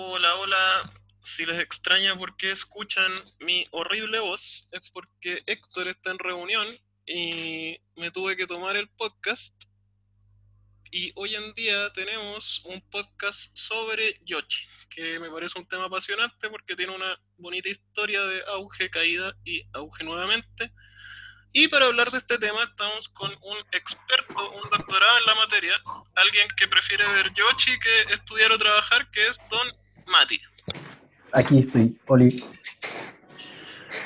Hola, hola. Si les extraña por qué escuchan mi horrible voz, es porque Héctor está en reunión y me tuve que tomar el podcast. Y hoy en día tenemos un podcast sobre Yoshi, que me parece un tema apasionante porque tiene una bonita historia de auge, caída y auge nuevamente. Y para hablar de este tema estamos con un experto, un doctorado en la materia, alguien que prefiere ver Yoshi que estudiar o trabajar, que es Don Mati. Aquí estoy, Oli.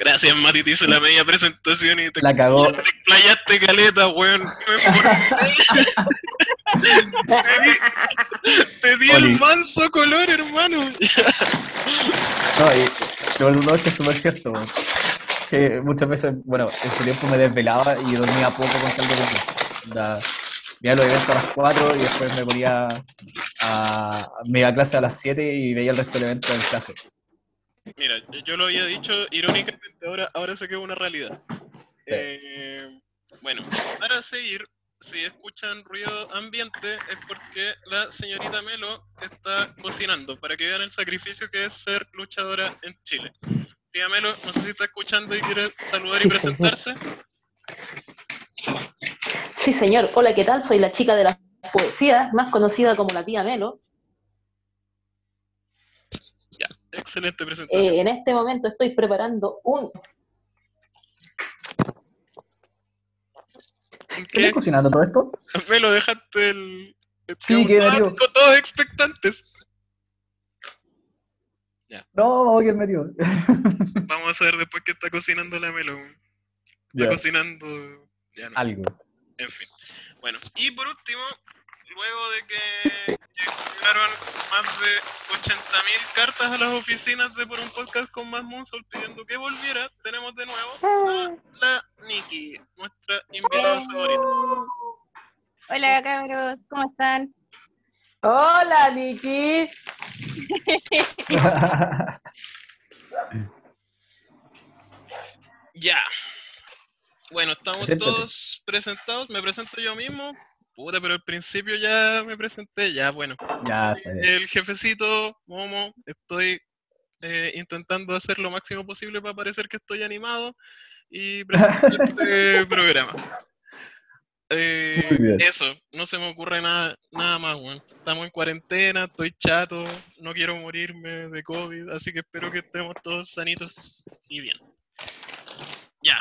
Gracias, Mati, te hice la media presentación y te, La cagó. te explayaste caleta, weón. te di, te di el manso color, hermano. No, y lo no, es que es súper cierto, weón. Que muchas veces, bueno, en su tiempo me desvelaba y dormía poco con tal de. Da- Veía los eventos a las 4 y después me ponía a. Me iba a clase a las 7 y veía el resto del evento en clase. Mira, yo lo había dicho irónicamente, ahora, ahora sé que es una realidad. Eh, bueno, para seguir, si escuchan ruido ambiente es porque la señorita Melo está cocinando, para que vean el sacrificio que es ser luchadora en Chile. Tía Melo, no sé si está escuchando y quiere saludar y presentarse. Sí, señor. Hola, ¿qué tal? Soy la chica de la poesía, más conocida como la tía Melo. Ya, excelente presentación. Eh, en este momento estoy preparando un... ¿En ¿Qué estás cocinando todo esto? Melo, dejaste el... Sí, que con todos expectantes. No, ¿quién metió? Vamos a ver después qué está cocinando la Melo. Está Ya, cocinando... Ya no. algo. En fin. Bueno, y por último, luego de que llegaron más de 80.000 cartas a las oficinas de Por un Podcast con Más Monsol pidiendo que volviera, tenemos de nuevo a la Nikki, nuestra invitada favorita. Hola cabros, ¿cómo están? Hola, Niki. Ya. Bueno, estamos Preséntate. todos presentados. Me presento yo mismo. Puta, pero al principio ya me presenté. Ya, bueno. ya. El jefecito, Momo, estoy eh, intentando hacer lo máximo posible para parecer que estoy animado y presentar este programa. Eh, Muy bien. eso, no se me ocurre nada, nada más, weón. Estamos en cuarentena, estoy chato, no quiero morirme de COVID, así que espero que estemos todos sanitos y bien. Ya,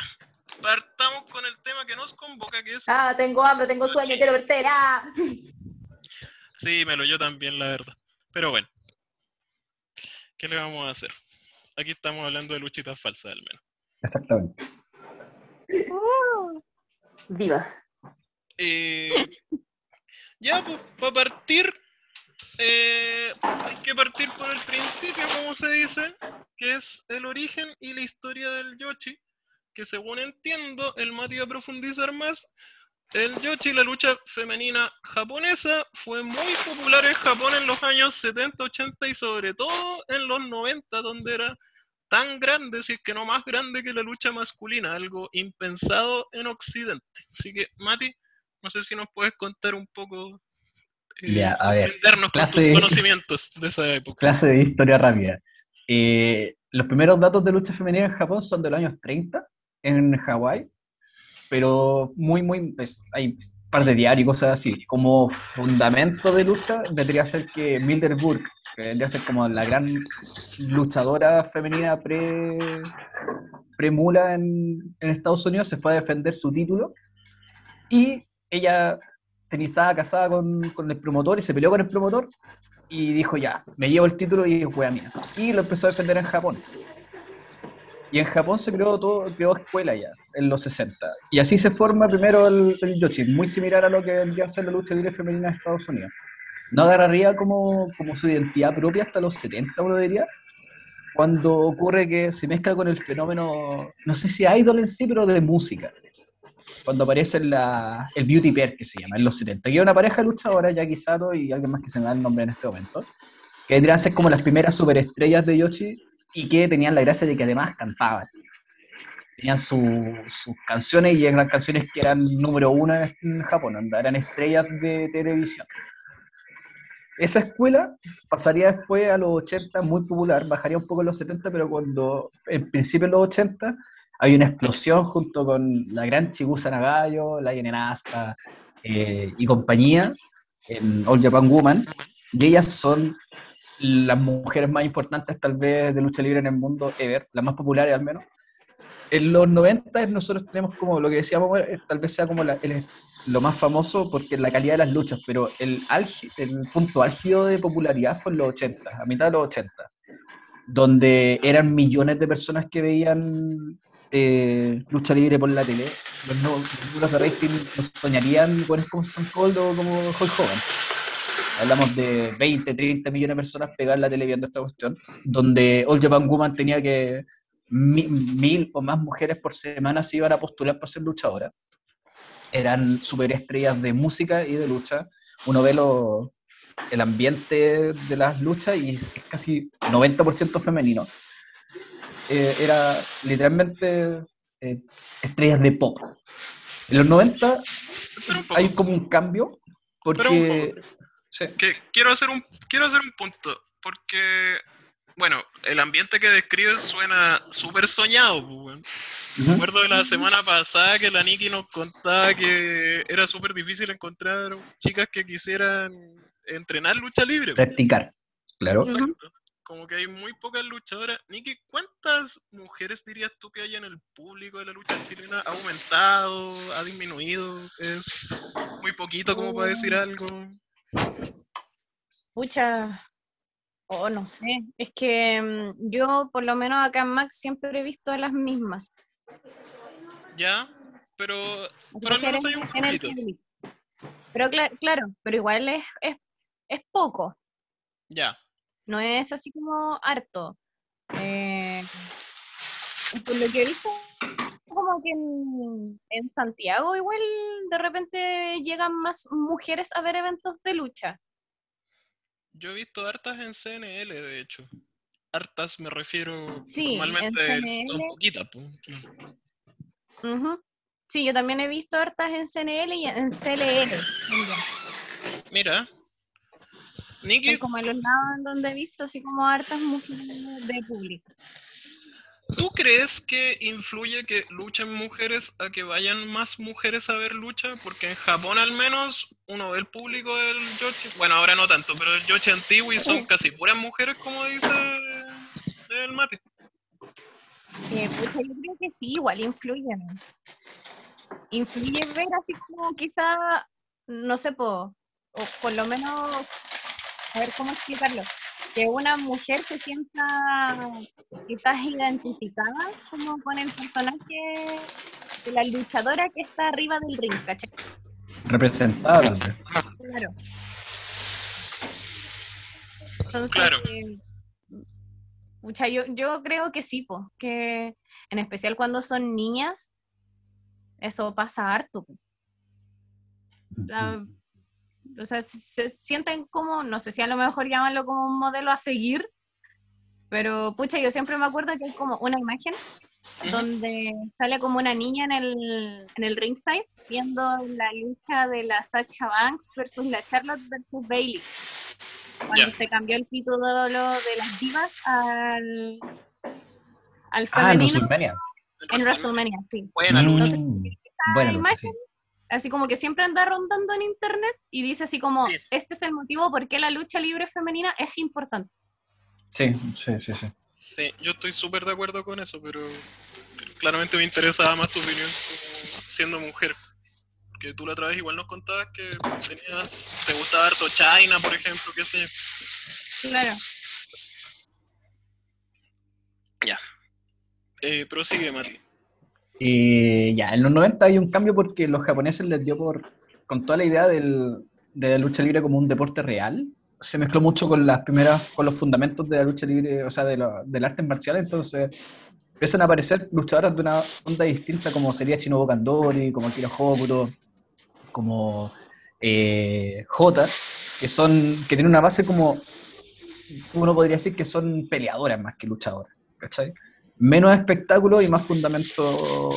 partamos con el tema que nos convoca, que es... Ah, tengo hambre, tengo sueño, quiero verte. Ah. Sí, me lo yo también, la verdad. Pero bueno, ¿qué le vamos a hacer? Aquí estamos hablando de luchitas falsas, al menos. Exactamente. Viva. Eh, ya, pues, para partir, eh, hay que partir por el principio, como se dice, que es el origen y la historia del Yoshi, que según entiendo, el Mati va a profundizar más. El Yoshi, la lucha femenina japonesa, fue muy popular en Japón en los años 70, 80 y sobre todo en los 90, donde era tan grande, si es que no más grande que la lucha masculina, algo impensado en Occidente. Así que, Mati, no sé si nos puedes contar un poco, eh, Ya, a ver, sorprendernos con clase- tus conocimientos de esa época. Clase de historia rápida. Eh, los primeros datos de lucha femenina en Japón son de los años 30 en Hawái, pero muy, muy, pues, hay un par de diarios y cosas así. Como fundamento de lucha, vendría a ser que Mildred Burke, que vendría a ser como la gran luchadora femenina pre, pre-mula en, en Estados Unidos, se fue a defender su título y ella estaba casada con, con el promotor y se peleó con el promotor y dijo ya, me llevo el título y es wea mía. Y lo empezó a defender en Japón. Y en Japón se creó todo, creó escuela ya, en los 60. Y así se forma primero el, el Yoshi, muy similar a lo que vendría a la lucha libre femenina de Estados Unidos. No agarraría como, como su identidad propia hasta los 70, uno diría, cuando ocurre que se mezcla con el fenómeno, no sé si idol en sí, pero de música. Cuando aparece la, el Beauty Pair, que se llama, en los 70. Que es una pareja luchadora, Jackie Sato y alguien más que se me da el nombre en este momento, que vendrían a ser como las primeras superestrellas de Yoshi y que tenían la gracia de que además cantaban. Tenían su- sus canciones y eran canciones que eran número uno en Japón, eran estrellas de televisión. esa escuela pasaría después a los 80 muy popular, bajaría un poco en los 70, pero cuando en principio en los 80 hay una explosión junto con la gran Chigusa Nagayo, la Yenenasta eh, y compañía en All Japan Woman, y ellas son las mujeres más importantes tal vez de lucha libre en el mundo ever, las más populares al menos. En los 90 nosotros tenemos como lo que decíamos, eh, tal vez sea como la- el- lo más famoso porque la calidad de las luchas, pero el, el punto álgido de popularidad fue en los 80, a mitad de los 80, donde eran millones de personas que veían eh, lucha libre por la tele. Los números de rating no soñarían con como Stone Cold o como Hulk Hogan. Hablamos de 20, 30 millones de personas pegadas en la tele viendo esta cuestión, donde All Japan Woman tenía que mi- mil o más mujeres por semana se iban a postular para ser luchadoras. Eran superestrellas de música y de lucha. Uno ve lo- el ambiente de las luchas y es, casi 90% femenino. Eh, era literalmente eh, estrellas de pop. En los 90 Espera un poco, hay como un cambio porque... Sí. que quiero hacer un quiero hacer un punto porque bueno, el ambiente que describes suena súper soñado, pues. Me acuerdo de la semana pasada que la Nikki nos contaba que era súper difícil encontrar chicas que quisieran entrenar lucha libre. Practicar, claro. Exacto. Como que hay muy pocas luchadoras. Nikki, ¿cuántas mujeres dirías tú que hay en el público de la lucha chilena? ¿Ha aumentado? ¿Ha disminuido? ¿Es muy poquito como para decir algo? Pucha, o no sé, es que mm, yo por lo menos acá en Max siempre he visto a las mismas. ¿Ya? Pero, pero al menos hay un poquito. Pero cla- claro, pero igual es, es, es poco, Ya. no es así como harto. Eh, por lo que he visto, como que en, en Santiago igual de repente llegan más mujeres a ver eventos de lucha. Yo he visto hartas en CNL, de hecho. Hartas me refiero, Sí, en normalmente son poquitas. pues, claro. Ujú. Sí, yo también he visto hartas en CNL y en CLL. Mira. Nikki, como los lados en donde he visto así como hartas mujeres de público. ¿Tú crees que influye que luchen mujeres a que vayan más mujeres a ver lucha? Porque en Japón al menos uno ve el público del Yoshi, bueno ahora no tanto, pero el Yoshi antiguo y son casi puras mujeres como dice el Mate. Eh, pucha, yo creo que sí, igual influyen. Influye ver así como quizá, no sé, po, o por lo menos, a ver cómo explicarlo, que una mujer se sienta quizás identificada como con el personaje de la luchadora que está arriba del ring, ¿cachai? Representada. Claro. Entonces, Claro. eh, pucha, yo, yo creo que sí, po, que en especial cuando son niñas, eso pasa harto. O sea, se, se sienten como, no sé si a lo mejor llamarlo como un modelo a seguir, pero pucha, yo siempre me acuerdo que hay como una imagen donde sale como una niña en el, en el ringside viendo la lucha de la Sacha Banks versus la Charlotte versus Bailey. Cuando se cambió el título de las divas al, al Ah, en femenino WrestleMania. en WrestleMania, sí. Buena lucha. Mm, buena lucha, imagen. sí. Así como que siempre anda rondando en internet y dice así como, Sí. este es el motivo por qué la lucha libre femenina es importante. Sí, sí, sí, sí. Sí, yo estoy súper de acuerdo con eso, pero claramente me interesaba más tu opinión siendo mujer. Que tú la otra vez igual nos contabas que tenías, te gustaba harto China, por ejemplo, qué sé yo. Claro. Eh, prosigue, Mati. Y ya, en los 90 hay un cambio porque los japoneses les dio por, con toda la idea del- de la lucha libre como un deporte real, se mezcló mucho con las primeras, con los fundamentos de la lucha libre, o sea, de la- del arte marcial, entonces empiezan a aparecer luchadoras de una onda distinta como sería Shinobu Kandori, como Akira Hokuto, como eh, Jota, que son, que tienen una base como, uno podría decir que son peleadoras más que luchadoras, ¿cachai? Menos espectáculo y más fundamento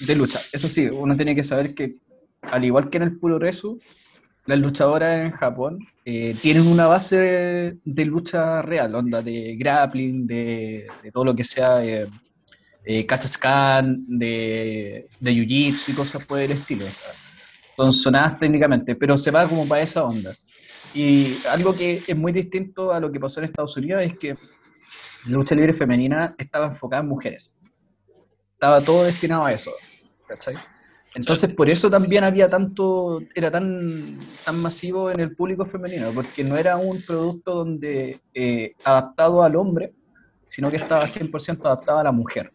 de lucha. Eso sí, uno tiene que saber que, al igual que en el puro resu, las luchadoras en Japón eh, tienen una base de, lucha real, onda de grappling, de, todo lo que sea eh, eh, de, de jiu-jitsu y cosas por el estilo. o son sonadas técnicamente, pero se va como para esa onda. Y algo que es muy distinto a lo que pasó en Estados Unidos es que lucha libre femenina estaba enfocada en mujeres. Estaba todo destinado a eso. ¿cachai? Entonces, por eso también había tanto, era tan, tan masivo en el público femenino, porque no era un producto donde eh, adaptado al hombre, sino que estaba 100% adaptado a la mujer.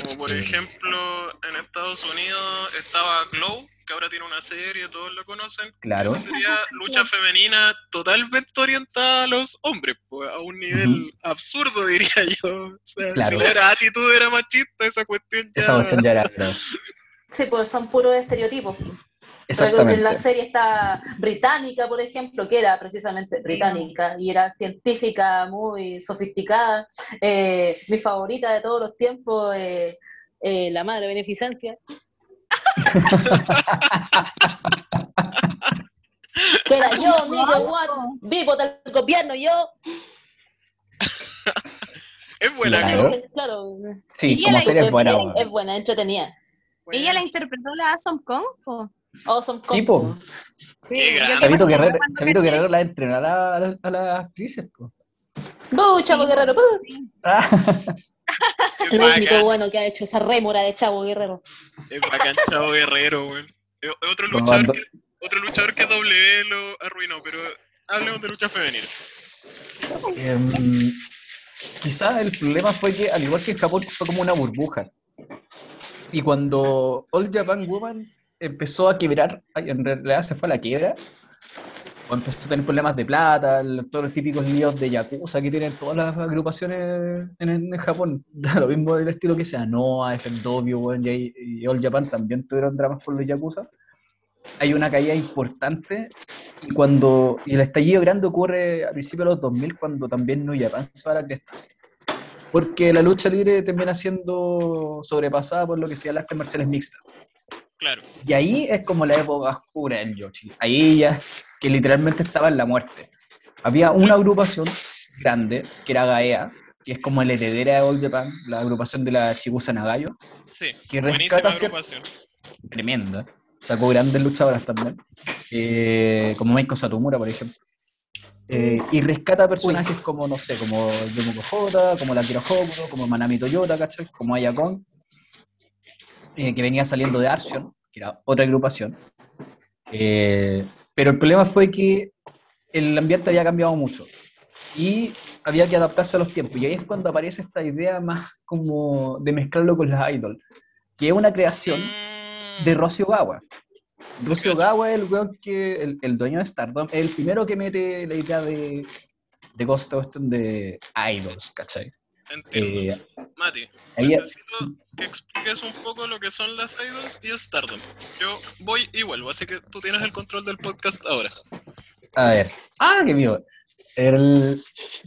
Como por Eh. ejemplo, en Estados Unidos estaba Glow, que ahora tiene una serie, todos lo conocen. Claro. Esa sería lucha femenina totalmente orientada a los hombres, pues, a un nivel absurdo, diría yo. O sea, Claro. si la actitud era machista, esa cuestión ya... Esa cuestión ya era. Sí, pues son puros estereotipos. Exactamente. En la serie está británica, por ejemplo, que era precisamente británica y era científica muy sofisticada. Eh, mi favorita de todos los tiempos, eh, eh, la madre beneficencia. que era yo, Miguel Watt, vivo del gobierno, yo. Es buena, Claro. Entonces, claro, Sí, Y como la- serie es buena. es, buena, entretenida. Ella la interpretó la Awesome Kong, po. Awesome Sí, po. Chavito Guerrero, Chavito la entrenará a, la- a las actrices. po. ¡Bu, Chavo Guerrero! ¡bu! Ah, Qué Lo único bacán, bueno que ha hecho esa rémora de Chavo Guerrero. es bacán Chavo Guerrero, weón. Otro luchador, que, otro luchador que W lo arruinó, pero hablemos de lucha femenina. em, quizás el problema fue que, al igual que en Japón, fue como una burbuja. Y cuando All Japan Woman empezó a quebrar, en realidad se fue a la quiebra, o empezó a tener problemas de plata, todos los típicos líos de Yakuza que tienen todas las agrupaciones en, en Japón, lo mismo del estilo que sea, Noah, FMW, y, y All Japan también tuvieron dramas por los Yakuza. Hay una caída importante y cuando y el estallido grande ocurre a principios de los 2000 cuando también New Japan se va a la cresta. Porque la lucha libre termina siendo sobrepasada por lo que sean las artes marciales mixtas. Claro. Y ahí es como la época oscura del Yoshi. Ahí ya que literalmente estaba en la muerte. Había una agrupación grande, que era Gaea, que es como la heredera de All Japan, la agrupación de la Chigusa Nagayo, Sí, Que buenísima rescata agrupación. tremenda. Sacó grandes luchadoras también, eh, como Meiko Satomura, por ejemplo. Eh, y rescata personajes como, no sé, como Yomoko Jota, como la Kira como Manami Toyota, ¿cachai? Como Ayakon, eh, que venía saliendo de Arsion, que era otra agrupación. Eh, pero el problema fue que el ambiente había cambiado mucho y había que adaptarse a los tiempos. Y ahí es cuando aparece esta idea más como de mezclarlo con las idols, que es una creación Mm, de Rocio Gawa. Rocio Gawa es el weón que, el, el dueño de Stardom, es el primero que mete la idea de, de esta cuestión de idols, ¿cachai? Entiendo. Eh, Mati, ahí- necesito que expliques un poco lo que son las idols y Stardom. Yo voy y vuelvo, así que tú tienes el control del podcast ahora. a ver. Ah, qué mío. El,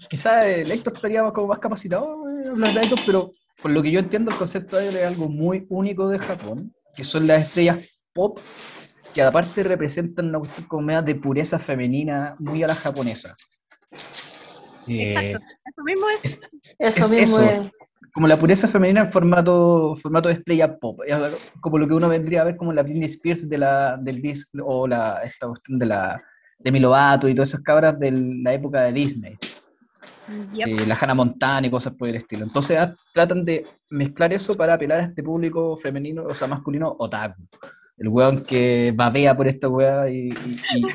quizás el Héctor estaría más- como más capacitado en hablar de idols, pero por lo que yo entiendo, el concepto de idol es algo muy único de Japón, que son las estrellas pop que aparte representan una cuestión como de pureza femenina muy a la japonesa. Eh, Exacto. Eso mismo es. es- Eso Es mismo eso. es. como la pureza femenina en formato, formato de estrella pop, es como lo que uno vendría a ver como la Britney Spears de la, del dis- o la, esta cuestión de la de Milovato y todas esas cabras de la época de Disney, Yep. eh, la Hannah Montana y cosas por el estilo. Entonces ah, tratan de mezclar eso para apelar a este público femenino, o sea, masculino, otaku. El weón que babea por esta weá y, y, y-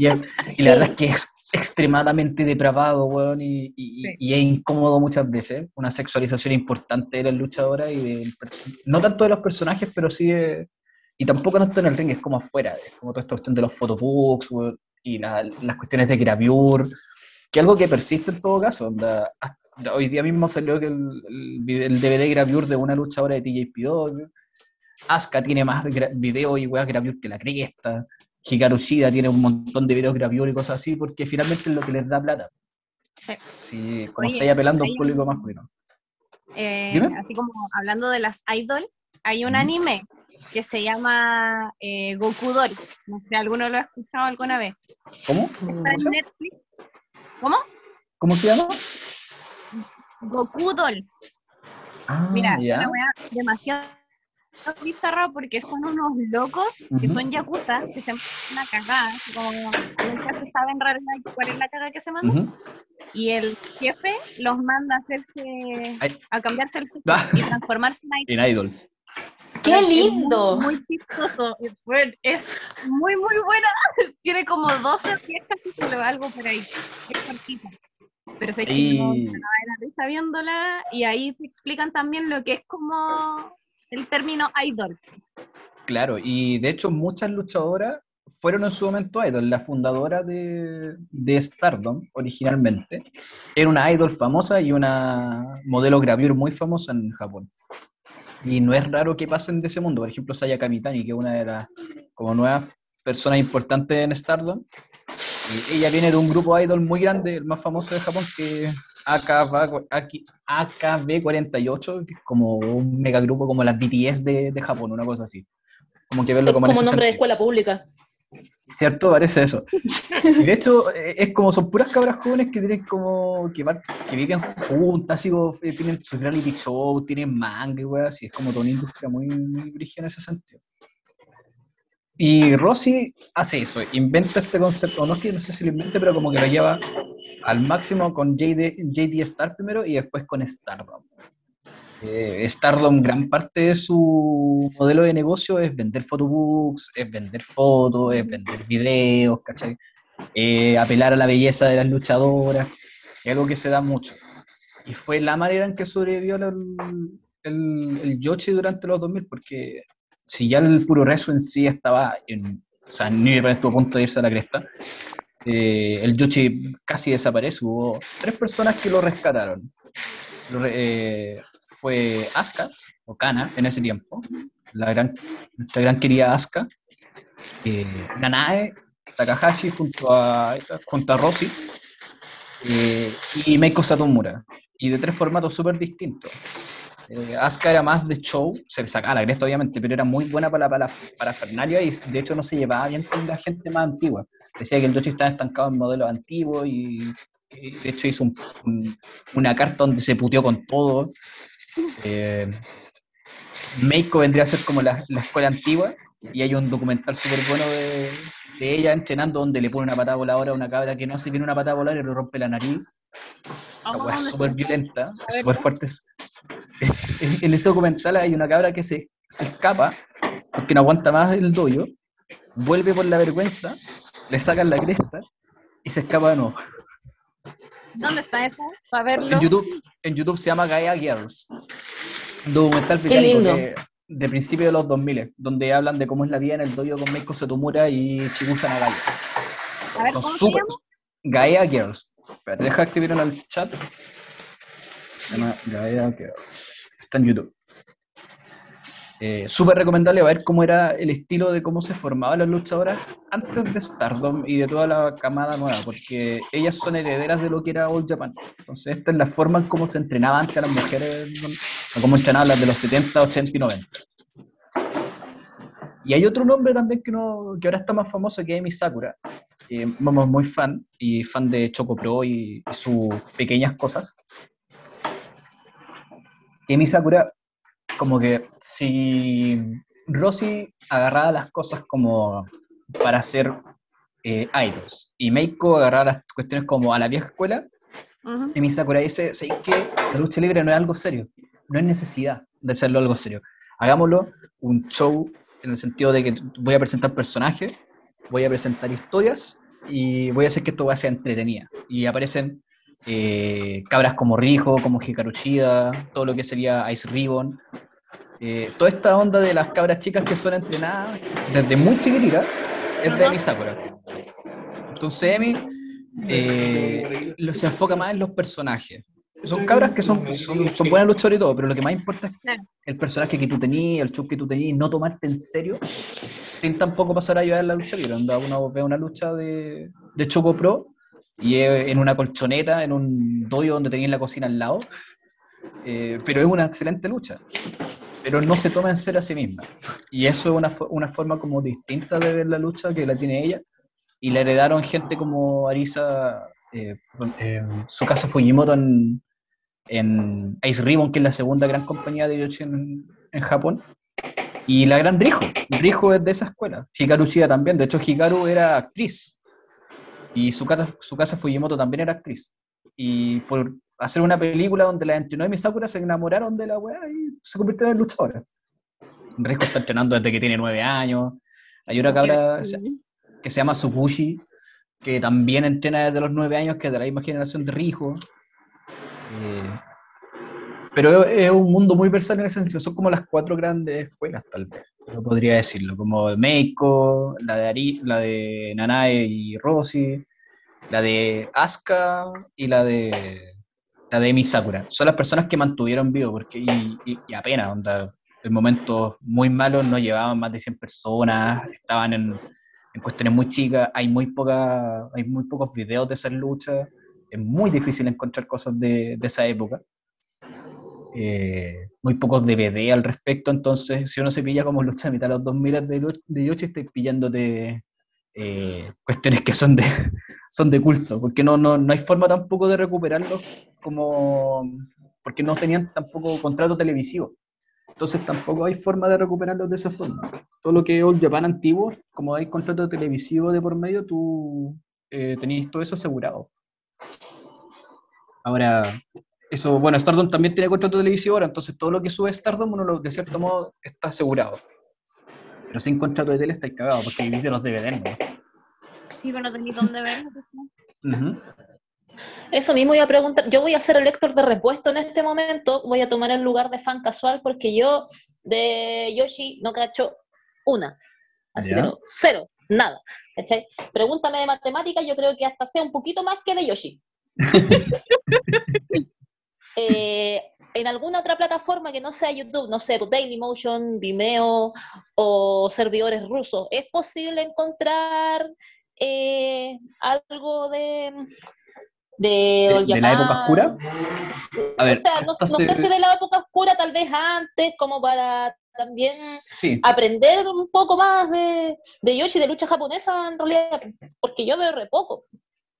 y es- y la verdad es que es extremadamente depravado, weón, y, y- Sí. y es incómodo muchas veces. Una sexualización importante de las luchadoras y del no tanto de los personajes, pero sí de, y tampoco tanto en el ring, es como afuera, es como toda esta cuestión de los photobooks weón, y la- las cuestiones de gravure, que es algo que persiste en todo caso. onda, hasta hoy día mismo salió que el, el vide- el DVD gravure de una luchadora de TJP Dog. Asuka tiene más video y weas gravure que la cresta. Hikaru Shida tiene un montón de videos gravure y cosas así, porque finalmente es lo que les da plata. Sí. Si, como Oye, estáis apelando a un público masculino. Eh, así como hablando de las idols, hay un anime que se llama eh, Goku Doll. No sé, ¿alguno lo ha escuchado alguna vez? ¿Cómo? Está en se llama? Netflix. ¿Cómo? ¿Cómo se llama? Goku Dolls. Ah, Mira, ya. una weá demasiado bizarra porque son unos locos que Ujú. son yakuza, que se mandan una cagada, así como nunca se sabe en realidad cuál es la caga que se manda, Ujú. y el jefe los manda a hacerse, Ay. a cambiarse el sexo Ah. y transformarse en idol. En Idols. ¡Qué Es muy- lindo! Muy, chistoso, es, muy, muy bueno. Tiene como 12 o 10 capítulos, algo por ahí. Es cortita. Pero sé que no Y me da la risa viéndola y ahí te explican también lo que es como el término idol. claro, y de hecho muchas luchadoras fueron en su momento idol. La fundadora de, Stardom, originalmente, era una idol famosa y una modelo gravure muy famosa en Japón. Y no es raro que pasen de ese mundo. Por ejemplo, Saya Kamitani, que es una de las como nuevas personas importantes en Stardom. Ella viene de un grupo idol muy grande, el más famoso de Japón, que AKB48, que es como un megagrupo como las BTS de, de Japón, una cosa así. Como que verlo como, como nombre de escuela pública. ¿Cierto? Parece eso. Y de hecho, eh, es como, son puras cabras jóvenes que tienen como, que, viven juntas, así como, eh, tienen sus reality show, tienen manga y weas, así es como toda una industria muy, muy brígida en ese sentido. Y Rossi hace eso, inventa este concepto, no es que no sé si lo invente, pero como que lo lleva al máximo con JD, JD Star primero y después con Stardom. Eh, Stardom, gran parte de su modelo de negocio es vender photobooks, es vender fotos, es vender videos, ¿cachai? Eh, apelar a la belleza de las luchadoras, es algo que se da mucho. Y fue la manera en que sobrevivió el, el, el Yoshi durante los 2000, porque si ya el puro rezo en sí estaba en, o sea, New Japan estuvo a punto de irse a la cresta, eh, el Yoshi casi desaparece, hubo tres personas que lo rescataron. Eh, fue Asuka, o Kana, en ese tiempo, la gran, nuestra gran querida Asuka, eh, Nanae, Takahashi junto a, junto a Rossi, eh, y Meiko Satomura, y de tres formatos súper distintos. Eh, Asuka era más de show, se le sacaba la cresta obviamente, pero era muy buena para la para, parafernalia y de hecho no se llevaba bien con la gente más antigua. Decía que el Yoshi estaba estancado en modelos antiguos y, y de hecho hizo un- un- una carta donde se puteó con todo. Eh, Meiko vendría a ser como la, la escuela antigua y hay un documental súper bueno de, de ella entrenando donde le pone una patada voladora a una cabra que no hace bien una patada voladora y le rompe la nariz. La Vamos weá a es súper violenta, es súper fuerte. En, en ese documental hay una cabra que se, se escapa porque no aguanta más el doyo, vuelve por la vergüenza, le sacan la cresta y se escapa de nuevo. ¿Dónde está eso? Para verlo. En YouTube, en YouTube se llama Gaia Girls. Un documental Qué británico lindo. que- de principios de los 2000, donde hablan de cómo es la vida en el dojo con Meiko Satomura y Chigusa Nagaya. A ver, Son ¿cómo se súper- llama? Gaia Girls. Espérate, deja escribir en el chat. Se llama Gaia Girls. Está en YouTube. Eh, Súper recomendable ver cómo era el estilo de cómo se formaban las luchadoras antes de Stardom y de toda la camada nueva, porque ellas son herederas de lo que era All Japan. Entonces, esta es la forma en cómo se entrenaba antes a las mujeres, o cómo entrenaban las de los 70, 80 y 90. Y hay otro nombre también que, no, que ahora está más famoso que Emi Sakura. vamos, muy fan, y fan de Choco Pro y, y sus pequeñas cosas. Emi Sakura, como que si Rossi agarraba las cosas como para hacer eh, idols, y Meiko agarraba las cuestiones como a la vieja escuela, Ujú. Emi Sakura dice, ¿sabes qué? La lucha libre no es algo serio, no es necesidad de hacerlo algo serio. Hagámoslo un show en el sentido de que voy a presentar personajes, voy a presentar historias y voy a hacer que esto sea entretenida. Y aparecen eh, cabras como Rijo, como Hikaru Shida, todo lo que sería Ice Ribbon. eh, toda esta onda de las cabras chicas que son entrenadas desde muy chiquititas es de. Emi Sakura. Entonces Emi eh, se enfoca más en los personajes. Son cabras que son, son, son buenas luchadoras y todo, pero lo que más importa es el personaje que tú tenías, el show que tú tenías, no tomarte en serio, sin tampoco pasar a ayudar la lucha libre. Onda, uno ve una lucha de, de Choco Pro y es en una colchoneta, en un dojo donde tenías la cocina al lado, eh, pero es una excelente lucha. pero no se toma en serio a sí misma. Y eso es una, una forma como distinta de ver la lucha que la tiene ella. Y la heredaron gente como Arisa, eh, eh, su casa Fujimoto en, en Ice Ribbon, que es la segunda gran compañía de Yoshi en, en Japón. Y la gran Rijo. Rijo es de esa escuela. Hikaru Shida también. De hecho, Hikaru era actriz. Y su casa, su casa Fujimoto también era actriz. Y por hacer una película donde la entrenó y Misakura se enamoraron de la weá y se convirtieron en luchadoras. Rijo está entrenando desde que tiene nueve años. Hay una cabra que se llama Sukushi, que también entrena desde los nueve años, que es de la misma generación de Rijo. Eh, pero es, es un mundo muy versátil en ese sentido. Son como las cuatro grandes escuelas, tal vez. Podría decirlo. Como Meiko, la de, Ari, la de Nanae y Rosy, la de Asuka y la de la de Emi Sakura. Son las personas que mantuvieron vivo, porque y, apenas, en momentos muy malos no llevaban más de 100 personas, estaban en, en cuestiones muy chicas, hay muy, poca, hay muy pocos videos de esas luchas, es muy difícil encontrar cosas de, de esa época. Eh, muy pocos DVD al respecto, entonces si uno se pilla como lucha a mitad de los 2000 de, de Yoshi, estáis pillándote eh, cuestiones que son de, son de culto, porque no, no, no hay forma tampoco de recuperarlos como porque no tenían tampoco contrato televisivo. Entonces tampoco hay forma de recuperarlos de esa forma. Todo lo que es Old Japan antiguo, como hay contrato televisivo de por medio, tú eh, tenías todo eso asegurado. Ahora, eso, bueno, Stardom también tiene contrato televisivo ahora, entonces todo lo que sube Stardom, uno lo- de cierto modo está asegurado. Pero sin contrato de tele estáis cagados, porque vivís de los DVD, ¿no? Sí, pero no tenía dónde verlo. ¿no? Ujú. Eso mismo iba a preguntar. Yo voy a ser el lector de repuesto en este momento. Voy a tomar el lugar de fan casual porque yo de Yoshi no cacho una. Así Ya. pero cero, nada. ¿cachai? Pregúntame de matemáticas, yo creo que hasta sé un poquito más que de Yoshi. Eh, en alguna otra plataforma que no sea YouTube, no sé, Dailymotion, Vimeo o servidores rusos, ¿es posible encontrar eh, algo de, de, ¿De, la época oscura? A ver, o sea, no, no sé si de la época oscura, tal vez antes, como para también Sí, aprender un poco más de, de Yoshi, de lucha japonesa, en realidad, porque yo veo re poco.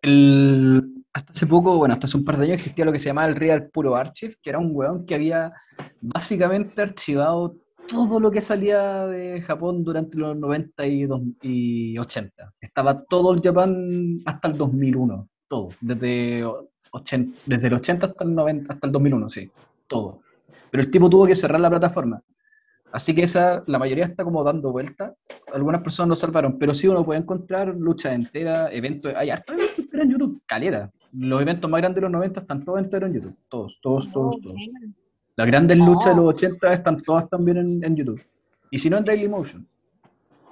el- hasta hace poco, bueno, hasta hace un par de años existía lo que se llamaba el Real Puro Archive, que era un weón que había básicamente archivado todo lo que salía de Japón durante los 90 y, dos- y 80. Estaba todo el Japón hasta el 2001, todo, desde, 80, desde el 80 hasta el 90, hasta el 2001, sí, todo. Pero el tipo tuvo que cerrar la plataforma. Así que esa, la mayoría está como dando vuelta. Algunas personas lo salvaron, pero sí uno puede encontrar luchas enteras, eventos. Hay hartos eventos en YouTube, calera. Los eventos más grandes de los 90 están todos enteros en YouTube. Todos, todos, todos, Oh, todos. man. Las grandes Oh. luchas de los 80 están todas también en, en YouTube. Y si no, en Dailymotion.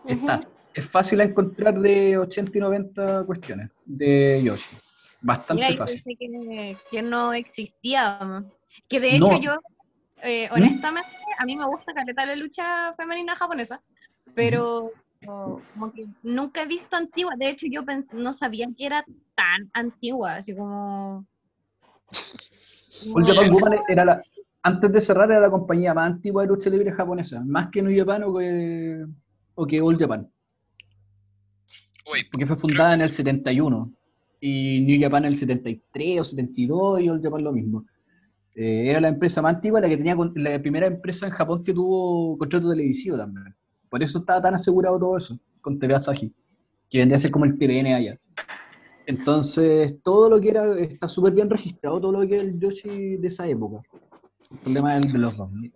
Está. Es fácil encontrar de 80 y 90 cuestiones de Yoshi. Bastante Mira, fácil. pensé que, que no existía. Que de hecho No. yo, eh, ¿Mm? honestamente, a mí me gusta caleta la lucha femenina japonesa, pero o, como que nunca he visto antigua. De hecho, yo no sabía que era tan antigua, así como... All Japan Woman era la, antes de cerrar era la compañía más antigua de lucha libre japonesa, más que New Japan o que, o que All Japan, porque fue fundada en el 71 y New Japan en el 73 o 72 y All Japan lo mismo. Eh, era la empresa más antigua, la que tenía la primera empresa en Japón que tuvo contrato televisivo también. Por eso estaba tan asegurado todo eso con TV Asahi, que vendría a ser como el TVN allá. Entonces, todo lo que era, está súper bien registrado, todo lo que es el Yoshi de esa época. El problema es el de los 2000.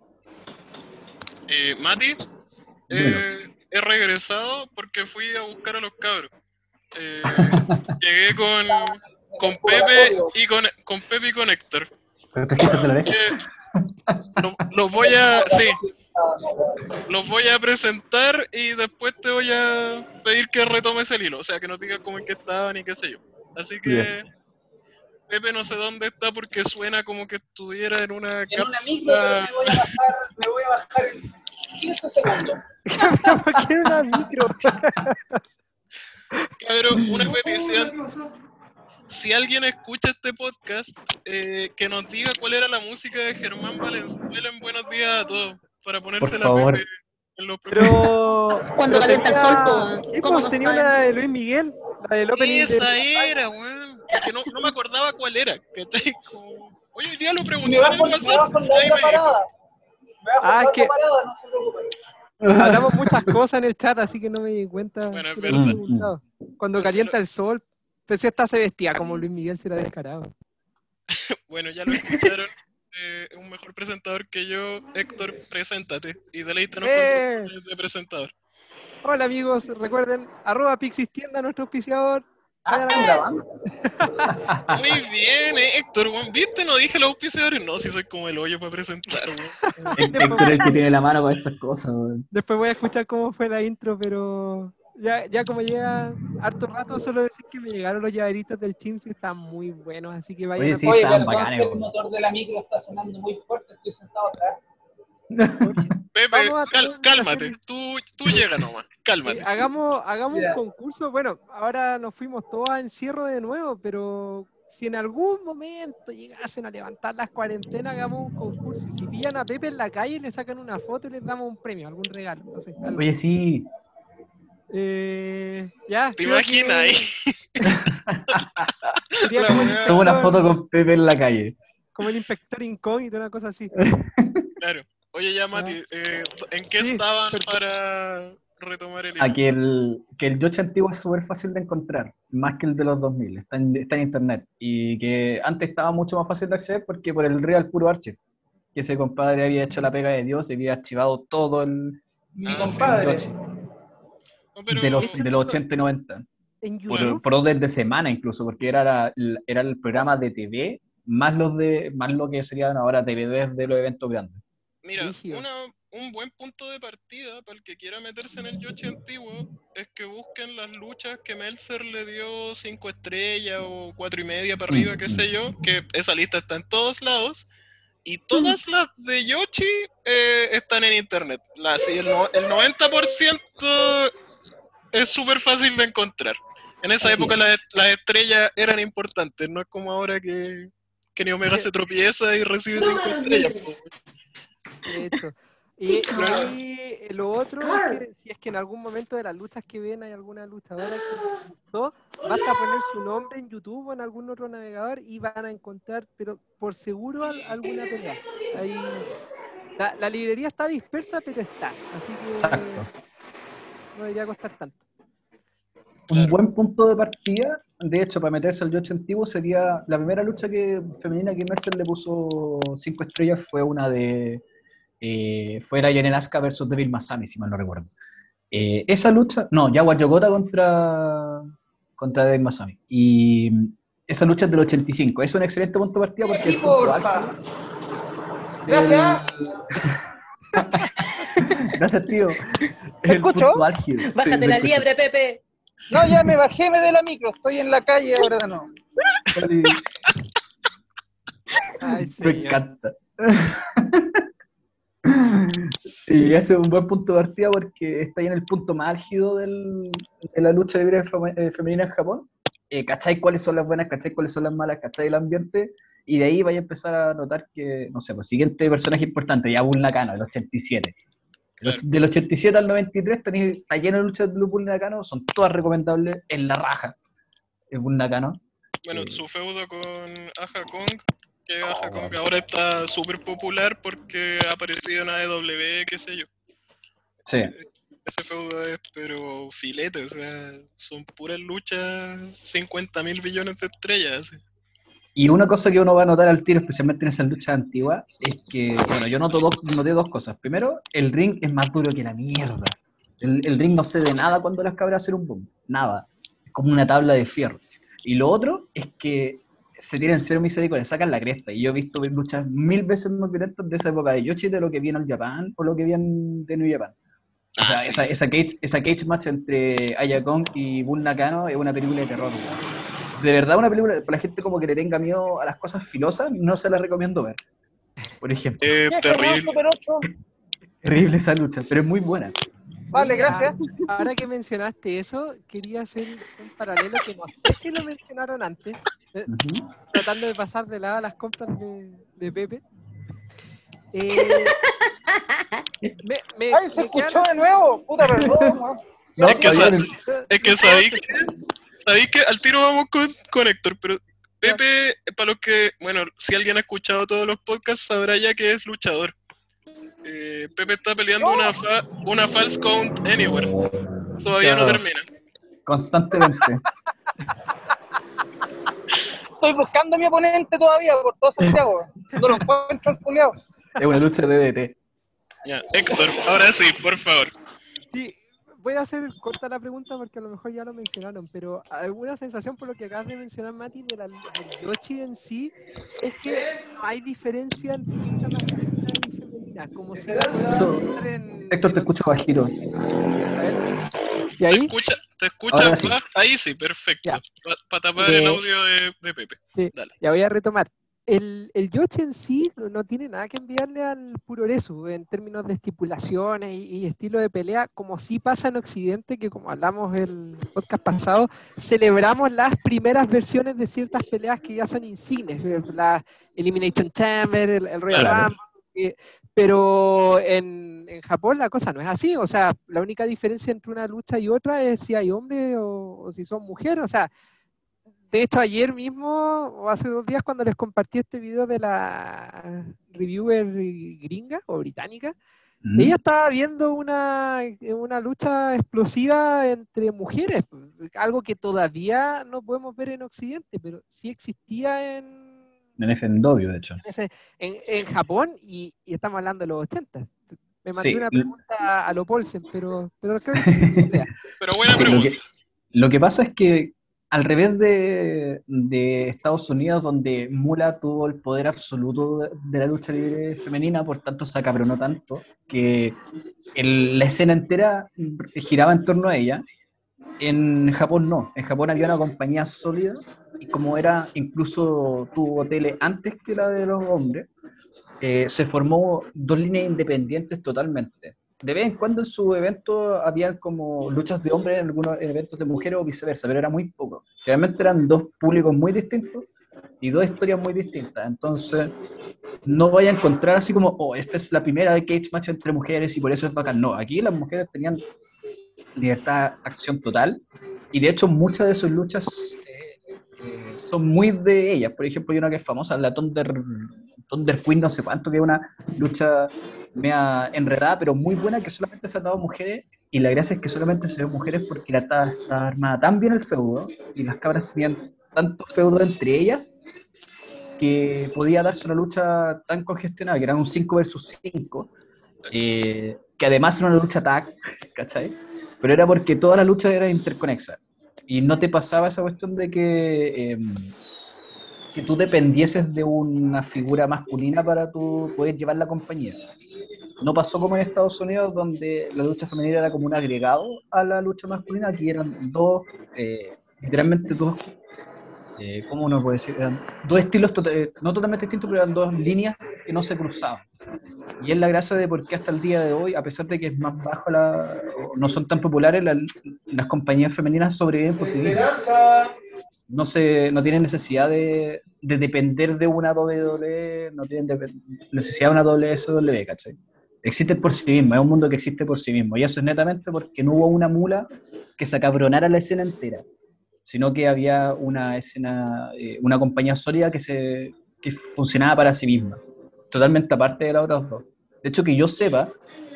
eh, Mati, eh, he regresado porque fui a buscar a los cabros. Eh, llegué con, con Pepe y con, con Pepe y con Héctor. Pero trajiste la oreja. Los, los voy a. Sí. Los voy a presentar y después te voy a pedir que retomes el hilo. O sea, que no digas cómo es que estaban y qué sé yo. Así que. Pepe no sé dónde está porque suena como que estuviera en una En una micro, pero cápsula. me voy a bajar, me voy a bajar en 15 segundos. ¿Por qué una micro? Cabrón, una petición. Si alguien escucha este podcast, eh, que nos diga cuál era la música de Germán Valenzuela en Buenos Días a todos. Para ponerse la favor. Pepe en los Pero. Cuando pero calienta el sol, po, Sí, ¿cómo pues no tenía saben? una de Luis Miguel, la del opening. de- Esa era, weón. Que no, no me acordaba cuál era. ¿cachai? Como- Oye, hoy día lo pregunté me vas por, me WhatsApp. vas por la parada. Me vas por Ah, la que- parada, no se preocupen. Hablamos muchas cosas en el chat, así que no me di cuenta. Bueno, es verdad. Cuando calienta el sol, pero si esta se vestía como Luis Miguel, se era descarado. Bueno, ya lo escucharon. Eh, un mejor presentador que yo, Héctor, preséntate y deleítanos ¡Eh! con tu de presentador. Hola amigos, recuerden, arroba Pixis Tienda, nuestro auspiciador. Ah, ¿están grabando? Muy bien, eh, Héctor. ¿viste? No dije los auspiciadores. No, si soy como el hoyo para presentar, Héctor es el que tiene la mano para estas cosas, weón. Después voy a escuchar cómo fue la intro, pero ya, ya como llega harto rato, solo decir que me llegaron los llaveritos del Chimps y están muy buenos, así que vayan Oye, a sí, Oye, perdón, bacanes, que el motor de la micro está sonando muy fuerte, estoy sentado atrás. Pepe, Vamos a cal- tener- cálmate. Tú, tú llega nomás. Sí, Cálmate. hagamos hagamos un concurso. Bueno, ahora nos fuimos todos a encierro de nuevo, pero si en algún momento llegasen a levantar las cuarentenas, hagamos un concurso. Y si pillan a Pepe en la calle, le sacan una foto y les damos un premio, algún regalo. Oye, sí. Eh, ya, ¿Te imaginas ahí? Subo una inspector- foto con Pepe en la calle. como el inspector incógnito, una cosa así. Claro. Oye, ya, Mati, eh, ¿en qué Sí, estaban perfecto. para retomar el A hilo? que el, que el Yoshi antiguo es súper fácil de encontrar, más que el de los 2000, está en, está en internet. Y que antes estaba mucho más fácil de acceder porque por el Real Puro Archive, que ese compadre había hecho la pega de Dios y había archivado todo el, Mi Ah, compadre. No, de los, de los 80 y 90. En Por, YouTube. por orden de semana incluso, porque era, la- era el programa de TV más, los de, más lo que serían ahora DVDs de los eventos grandes. Mira, una- un buen punto de partida para el que quiera meterse en el Yoshi antiguo es que busquen las luchas que Meltzer le dio 5 estrellas o cuatro y media para arriba, Mm, qué mm. sé yo, que esa lista está en todos lados. Y todas las de Yoshi eh, están en internet. La, sí, el, no- el 90% es súper fácil de encontrar. En esa Así época es. las, las estrellas eran importantes, no es como ahora que, que Ni Omega se tropieza y recibe 5 estrellas. po. De hecho. Y, y lo otro es que si es que en algún momento de las luchas que ven hay alguna luchadora que gustó, basta poner su nombre en YouTube o en algún otro navegador y van a encontrar, pero por seguro, al- alguna pelea. Ahí- la, la librería está dispersa, pero está. Así que Exacto. no debería costar tanto. Un buen punto de partida, de hecho, para meterse al Yoshi antiguo sería la primera lucha que femenina que Mercer le puso cinco estrellas fue una de eh, fue la Asuka versus Devil Masami, si mal no recuerdo. Eh, esa lucha, no, Yaguar Yokota contra contra Devil Masami. Y esa lucha es del 85. Es un excelente punto de partida porque porfa. Gracias. del- Gracias, tío. ¿Te El escucho? Sí, Bájate te la liebre, Pepe. No, ya me bajé me de la micro, estoy en la calle ahora de nuevo. Ay, Me encanta. y ese es un buen punto de partida porque está ahí en el punto más álgido del- de la lucha libre eh, femenina en Japón. Eh, ¿Cachai cuáles son las buenas? ¿Cachai cuáles son las malas? ¿Cachai el ambiente? Y de ahí vaya a empezar a notar que, no sé, pues siguiente personaje importante, Yabu Nakano, el 87. Claro. Del 87 al 93 tenéis, está lleno de luchas de Bull Nakano, son todas recomendables en la raja. Es Bull Nakano. Bueno, Eh. su feudo con Aja Kong, que Aja Kong ahora está súper popular porque ha aparecido en AEW, qué sé yo. Sí. Ese feudo es, pero filete, o sea, son puras luchas 50 mil billones de estrellas. así. Y una cosa que uno va a notar al tiro, especialmente en esas luchas antiguas, es que, bueno, yo noto dos, noté dos cosas. Primero, el ring es más duro que la mierda. El, el ring no cede nada cuando las cabras hacen un boom. Nada. Es como una tabla de fierro. Y lo otro es que se tienen cero misericordia, sacan la cresta. Y yo he visto luchas mil veces más violentas de esa época de Yoshi de lo que viene al Japan o lo que viene de New Japan. O sea, Ah, sí. esa, esa, cage, esa cage match entre Aya Kong y Bull Nakano es una película de terror. De verdad, una película, para la gente como que le tenga miedo a las cosas filosas, no se la recomiendo ver. Por ejemplo, Es no, terrible. Super 8. terrible esa lucha, pero es muy buena. Vale, gracias. Ahora que mencionaste eso, quería hacer un paralelo que no sé si lo mencionaron antes, eh, tratando de pasar de lado a las compras de, de Pepe. Eh, Me, me- ¡Ay, se me escuchó de nuevo! ¡Puta, perdón! No, Es que. Es que sabéis que, sabéis que al tiro vamos con, con Héctor, pero Pepe, para los que, bueno, si alguien ha escuchado todos los podcasts, sabrá ya que es luchador. Eh, Pepe está peleando una, fa- una false count anywhere. Todavía no termina. Constantemente. Estoy buscando a mi oponente todavía por todo Santiago. No lo encuentro el culiao. Es una lucha de DDT. Ya, Héctor, ahora sí, por favor. Sí, voy a hacer corta la pregunta porque a lo mejor ya lo mencionaron, pero alguna sensación por lo que acabas de mencionar, Mati, de la, del Yoshi en sí, es que hay diferencia entre lucha masculina y femenina, como si en- Héctor, te escucho bajito. ¿Y ¿Te ahí? escucha? ¿Te escucha? Sí. bajo? Ahí sí, perfecto. Para tapar Eh, el audio de, de Pepe. Sí, Dale. ya voy a retomar. El, el Yoshi en sí no, tiene nada que enviarle al Puroresu en términos de estipulaciones y, y estilo de pelea, como sí pasa en Occidente, que como hablamos el podcast pasado, celebramos las primeras versiones de ciertas peleas que ya son insignes, eh, la Elimination Chamber, el, el Royal Claro. Rumble, eh, pero en, en Japón la cosa no es así, o sea, la única diferencia entre una lucha y otra es si hay hombre o, o si son mujeres, o sea, de hecho, ayer mismo, o hace dos días, cuando les compartí este video de la reviewer gringa o británica, Mm. ella estaba viendo una, una lucha explosiva entre mujeres, algo que todavía no podemos ver en Occidente, pero sí existía en, En FNW, de hecho. en, ese- en- en Japón y, y estamos hablando de los 80. Me mandé Sí. una pregunta a lo Paulsen, pero, pero creo que sí, ni idea. Pero buena Sí, lo, pregunta. que, lo que pasa es que al revés de, Estados Unidos, donde Mula tuvo el poder absoluto de, la lucha libre femenina, por tanto se acabronó tanto, que la escena entera giraba en torno a ella. En Japón no, en Japón había una compañía sólida y como era, incluso tuvo tele antes que la de los hombres, eh, se formó dos líneas independientes totalmente de vez en cuando en su evento habían como luchas de hombres en algunos eventos de mujeres o viceversa, pero era muy poco. Realmente eran dos públicos muy distintos y dos historias muy distintas. Entonces, no vaya a encontrar así como, oh, esta es la primera de cage match entre mujeres y por eso es bacán. No, aquí las mujeres tenían libertad, acción total y de hecho muchas de sus luchas eh, eh, son muy de ellas. Por ejemplo, hay una que es famosa, la Thunder, Thunder Queen, no sé cuánto, que es una lucha mea enredada, pero muy buena, que solamente se ha dado mujeres, y la gracia es que solamente se ven mujeres porque la estaba, estaba armada tan bien el feudo, y las cabras tenían tanto feudo entre ellas, que podía darse una lucha tan congestionada, que eran un 5 versus 5, eh, que además era una lucha tag, ¿cachai? Pero era porque toda la lucha era interconexa, y no te pasaba esa cuestión de que... em, que tú dependieses de una figura masculina para tú poder llevar la compañía. No pasó como en Estados Unidos, donde la lucha femenina era como un agregado a la lucha masculina, aquí eran dos, eh, literalmente dos, eh, ¿cómo uno puede decir? Dos estilos eh, no totalmente distintos, pero eran dos líneas que no se cruzaban. Y es la gracia de por qué hasta el día de hoy, a pesar de que es más bajo la, no son tan populares, la- las compañías femeninas sobreviven por sí mismas no se no tienen necesidad de, de depender de una WWE, no tienen necesidad de una WSW, ¿cachai? Existen por sí mismas, es un mundo que existe por sí mismo, y eso es netamente porque no hubo una mula que se acabronara la escena entera, sino que había una escena, eh, una compañía sólida que, se, que funcionaba para sí misma, totalmente aparte de las otras dos. De hecho, que yo sepa,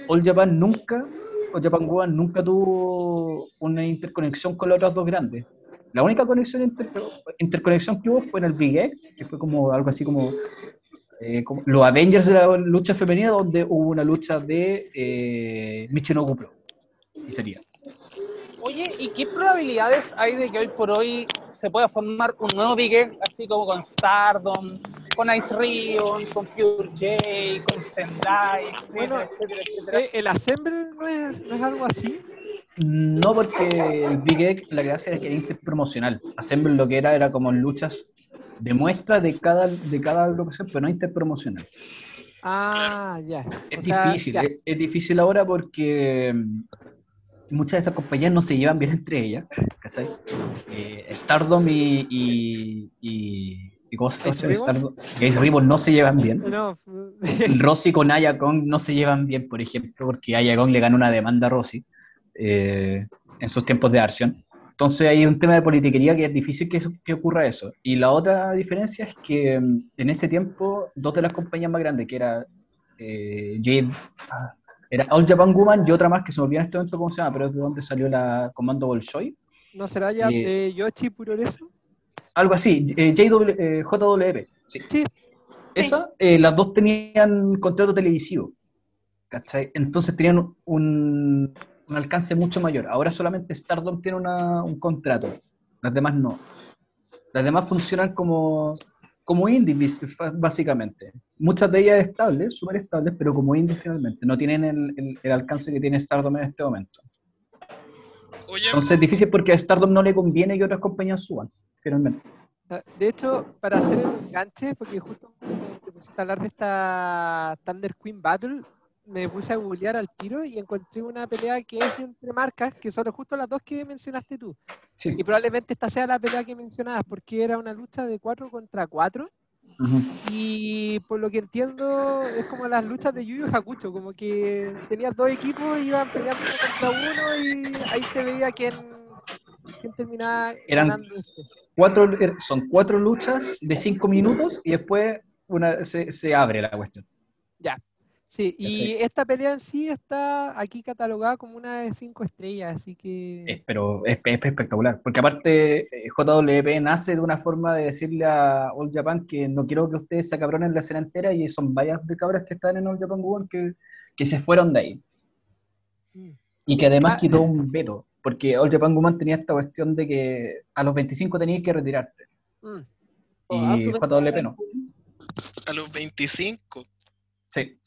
All Japan nunca, All Japan Woman nunca tuvo una interconexión con las otras dos grandes. La única conexión inter- interconexión que hubo fue en el Big Egg, que fue como algo así como, eh, como los Avengers de la lucha femenina, donde hubo una lucha de eh, Michinoku Pro. Y sería. Oye, ¿y qué probabilidades hay de que hoy por hoy se pueda formar un nuevo Big Egg, así como con Stardom, con Ice Rion, con Pure J, con Sendai, etcétera, Bueno, etcétera, etcétera? Eh, ¿El Assemble no es, no es algo así? No, porque el Big Egg, la gracia era que era interpromocional. Assemble lo que era era como luchas de muestra de cada, de cada agrupación, pero no interpromocional. Ah, ya. Es O sea, difícil, ya. es, es difícil ahora porque mm, muchas de esas compañías no se llevan bien entre ellas, ¿cachai? Eh, Stardom y, y, y, y como se ¿Ace Ribbon? No se llevan bien. No, Rossi con Aya Kong no se llevan bien, por ejemplo, porque Aya Kong le ganó una demanda a Rossi eh, en sus tiempos de Arsion. Entonces hay un tema de politiquería que es difícil que, eso- que ocurra eso. Y la otra diferencia es que mm, en ese tiempo dos de las compañías más grandes, que era eh, Jade, ah, era All Japan Woman y otra más que se me olvida en este momento cómo se llama, pero es de donde salió la Comando Bolshoi. ¿No será ya de Yoshi Puroresu? Algo así, eh, JW, eh, JWP. Sí. Sí. Esa, eh, las dos tenían contrato televisivo. ¿cachai? Entonces tenían un, un alcance mucho mayor. Ahora solamente Stardom tiene una- un contrato, las demás no. Las demás funcionan como, como indies, básicamente. Muchas de ellas estables, súper estables, pero como indies finalmente. No tienen el, el- el alcance que tiene Stardom en este momento. Oye, Entonces es difícil porque a Stardom no le conviene que otras compañías suban, finalmente. Ah, De hecho, para hacer el enganche, porque justo te pusiste a hablar de esta Thunder Queen Battle, me puse a googlear al tiro y encontré una pelea que es entre marcas, que son justo las dos que mencionaste tú. Sí. Y probablemente esta sea la pelea que mencionabas, porque era una lucha de 4 contra 4. Ujú. Y por lo que entiendo, es como las luchas de Yu Yu Hakucho, como que tenías dos equipos, iban peleando uno contra uno y ahí se veía quién, quién terminaba Eran- ganando este. Cuatro, er, son cuatro luchas de cinco minutos y después una, se, se abre la cuestión. Sí, y esta pelea en sí está aquí catalogada como una de cinco estrellas, así que... Es- pero es, es espectacular, porque aparte eh, JWP nace de una forma de decirle a All Japan que no quiero que ustedes se acabronen la escena entera y son varias de cabras que están en All Japan que, que se fueron de ahí. Mm. Y que además Ah. quitó un veto, porque All Japan Woman tenía esta cuestión de que a los 25 tenías que retirarte. Mm. Ah, Y súper JWP no. a los 25. Sí.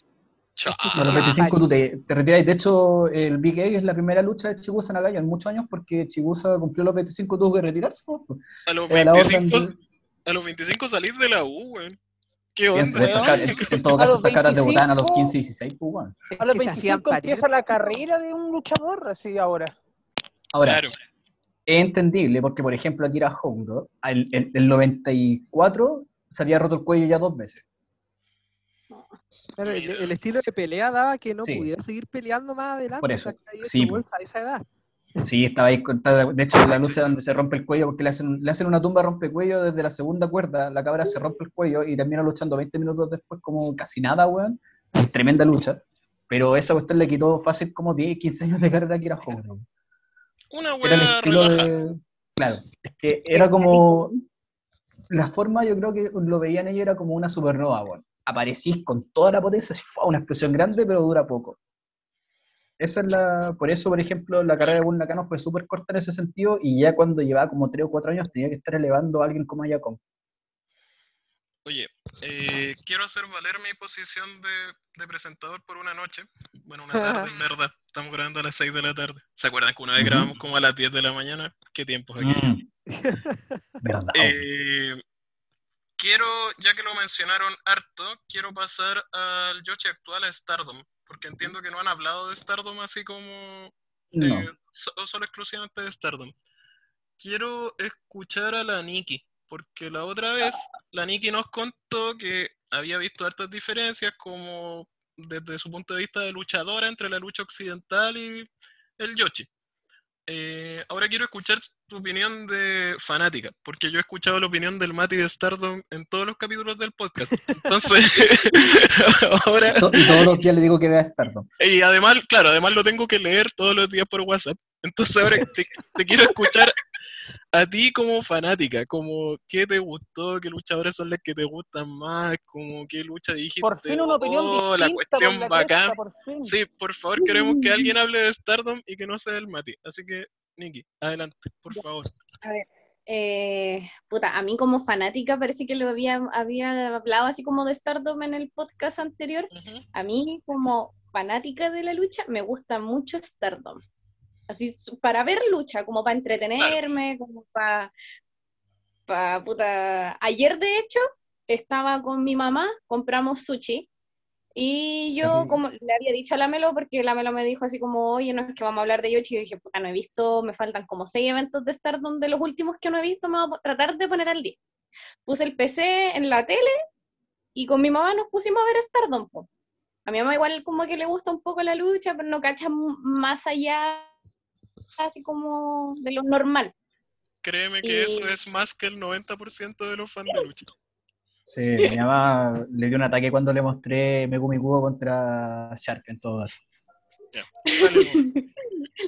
A los 25 tú te, te retiras. De hecho, el Big A es la primera lucha de Chibusa Nagaya en muchos años porque Chibusa cumplió los 25 tuvo que retirarse. ¿no? A los Era la orden 25, de- a los 25 salir de la U, weón. ¿Qué onda? estas cabras- en todo caso, estas cabras debutaban a los 25, 15 y 16, pues, weón. A los que se hacían 25 parir. empieza la carrera de un luchador, así ahora. Ahora, Claro. es entendible porque, por ejemplo, Akira Hondo, el, el, el 94 se había roto el cuello ya dos veces. Claro, el, el estilo de pelea daba que no Sí. pudiera seguir peleando más adelante. Por o eso, que sí, bolsa a esa edad. Sí, estaba ahí. De hecho, la lucha donde se rompe el cuello, porque le hacen, le hacen una tumba rompecuello desde la segunda cuerda, la cabra se rompe el cuello y termina luchando 20 minutos después, como casi nada, weón. Tremenda lucha. Pero esa cuestión le quitó fácil como 10, 15 años de carrera a Akira Hondo. Una weá relaja. de. Claro, es que era como. La forma, yo creo que lo veían ellos, era como una supernova, weón. Aparecís con toda la potencia, fue una explosión grande, pero dura poco. Esa es la. Por eso, por ejemplo, la carrera de Nakano fue súper corta en ese sentido, y ya cuando llevaba como 3 o 4 años tenía que estar elevando a alguien como Ayakon. Oye, eh, quiero hacer valer mi posición de, de presentador por una noche. Bueno, una tarde, en verdad. Estamos grabando a las 6 de la tarde. ¿Se acuerdan que una vez grabamos como a las 10 de la mañana? ¿Qué tiempos aquí? Mm. Eh, quiero, ya que lo mencionaron harto, quiero pasar al Yoshi actual a Stardom, porque entiendo que no han hablado de Stardom así como no. eh, so- solo exclusivamente de Stardom. Quiero escuchar a la Nikki, porque la otra vez la Nikki nos contó que había visto hartas diferencias como desde su punto de vista de luchadora entre la lucha occidental y el Yoshi. Eh, ahora quiero escuchar tu opinión de fanática, porque yo he escuchado la opinión del Mati de Stardom en todos los capítulos del podcast. Entonces, ahora, Y todos los días le digo que vea Stardom. y además, claro, además lo tengo que leer todos los días por WhatsApp. Entonces ahora te, te quiero escuchar a ti como fanática, como qué te gustó, qué luchadores son las que te gustan más, como qué lucha dijiste, Por fin una opinión oh, distinta. la por cuestión la bacán. cresta, por fin. Sí, por favor, queremos que alguien hable de Stardom y que no sea el Mati. Así que, Nikki, adelante, por favor. A ver, eh, puta, a mí como fanática parece que lo había, había hablado así como de Stardom en el podcast anterior. A mí como fanática de la lucha me gusta mucho Stardom. Así para ver lucha, como para entretenerme, como para... Pa, puta. Ayer de hecho estaba con mi mamá, compramos sushi Y yo, como le había dicho a la Melo, porque la Melo me dijo así como, oye, no es que vamos a hablar de Yoshi, y yo dije, puta, no he visto, me faltan como seis eventos de Stardom de los últimos que no he visto, me voy a tratar de poner al día. Puse el PC en la tele y con mi mamá nos pusimos a ver Stardom. po. A mi mamá igual como que le gusta un poco la lucha, pero no cacha más allá, así como de lo normal. Créeme que eso es más que el 90% de los fans de lucha. Sí, mi mamá le dio un ataque cuando le mostré Megumi Kugo contra Shark en todo caso.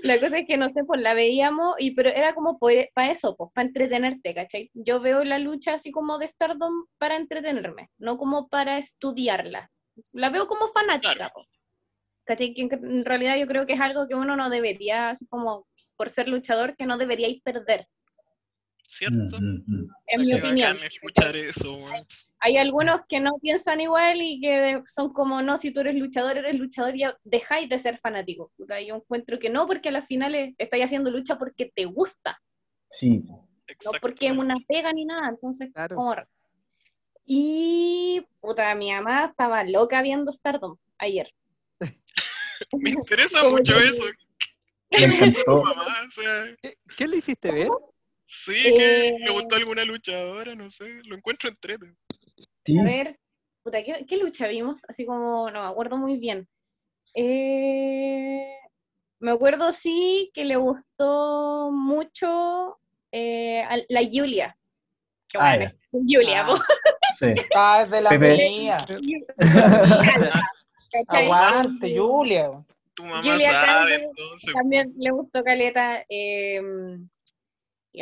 La cosa es que no sé, pues la veíamos, y, pero era como para eso, pues para entretenerte, ¿cachai? Yo veo la lucha así como de Stardom para entretenerme, no como para estudiarla. La veo como fanática, Claro. ¿cachai? Que en realidad yo creo que es algo que uno no debería, así como por ser luchador, que no deberíais perder, ¿Cierto? En mi opinión. escuchar eso. Hay algunos que no piensan igual y que son como, no, si tú eres luchador, eres luchador, ya dejáis de ser fanático. Puta, Yo encuentro que no, porque a las finales estáis haciendo lucha porque te gusta. Sí, no porque es una pega ni nada, entonces, Claro. Y, puta, mi mamá estaba loca viendo Stardom ayer. Me interesa mucho eso. Me encantó. Mamá, o sea, ¿Qué, qué le hiciste ver? sí, que Eh, le gustó alguna luchadora, no sé, lo encuentro entrete. Sí, A ver, puta, ¿qué, qué lucha vimos? Así como, no me acuerdo muy bien. Eh, me acuerdo, sí, que le gustó mucho eh, a la Julia. Qué Ah, buena es Julia, Ah. sí. Ah, es de la mía. Aguante, Julia. Tu mamá Julia sabe, Campbell entonces. también le gustó Caleta. eh,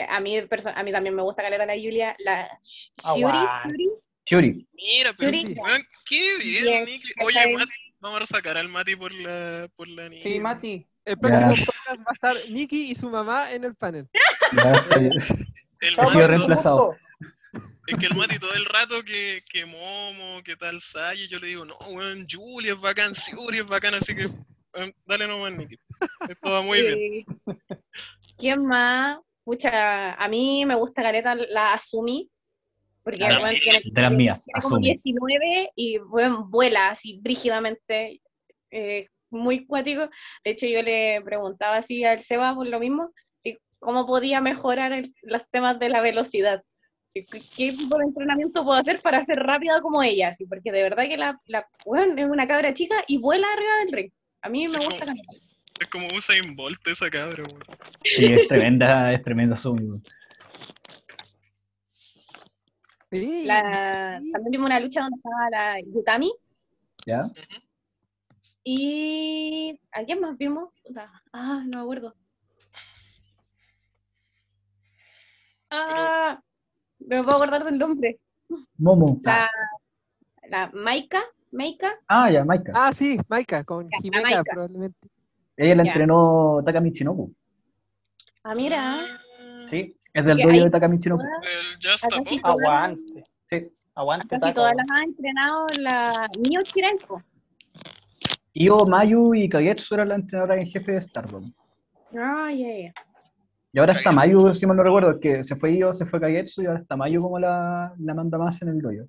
a, mí, a mí también me gusta Caleta la Julia. La Sh- Shuri, Aguante. Shuri, Shuri. Mira, pero, weón, qué bien, Nicky. ¿cachai? Oye, Matt, vamos a sacar al Mati por la, por la niña. Sí, Mati. El próximo Ya. podcast va a estar Nikki y su mamá en el panel. El Ha sido Mati, Mati, reemplazado. es que el Mati todo el rato que, que Momo, que tal Sayi, yo le digo, no, weón, Julia es bacán, Shuri es bacán, así que dale nomás, Nicky. Esto va muy bien. Eh, ¿Quién más? Pucha, a mí me gusta Caleta la Asumi. Porque Ah, bueno, tiene, de las mías, tiene como Asumi. 19 y bueno, vuela así brígidamente. eh, muy cuático. De hecho, yo le preguntaba así al Seba por lo mismo, si, cómo podía mejorar el- los temas de la velocidad. Si, ¿Qué tipo de entrenamiento puedo hacer para ser rápida como ella? Así, porque de verdad que la, la weón, es una cabra chica y vuela arriba del ring. A mí me gusta Caleta. Es como Usain Bolt esa cabra, weón. Sí, es tremenda, es tremenda. Sí, La- también vimos una lucha donde estaba la Yutami. ¿Ya? Y. ¿A quién más vimos? Ah, no me acuerdo. Ah, me puedo acordar del nombre. Momo. La, la Maika. Maika. Ah, ya, Maika. Ah, sí, Maika, con Ya, la Jimena Maika. probablemente. Ella la ya. entrenó Takami Shinobu. Ah, mira. Sí, es del ahí- de Takami Shinobu. Pop. Aguante. Sí. Aguante, Casi todas las ha entrenado la Mio Chirenko. Io, Mayu y Kagetsu eran la entrenadora en jefe de Stardom. Ah, ya, ya. Y ahora está. Mayu, si mal no recuerdo, que se fue Io, se fue Kagetsu y ahora está Mayu como la, la manda más en el dojo.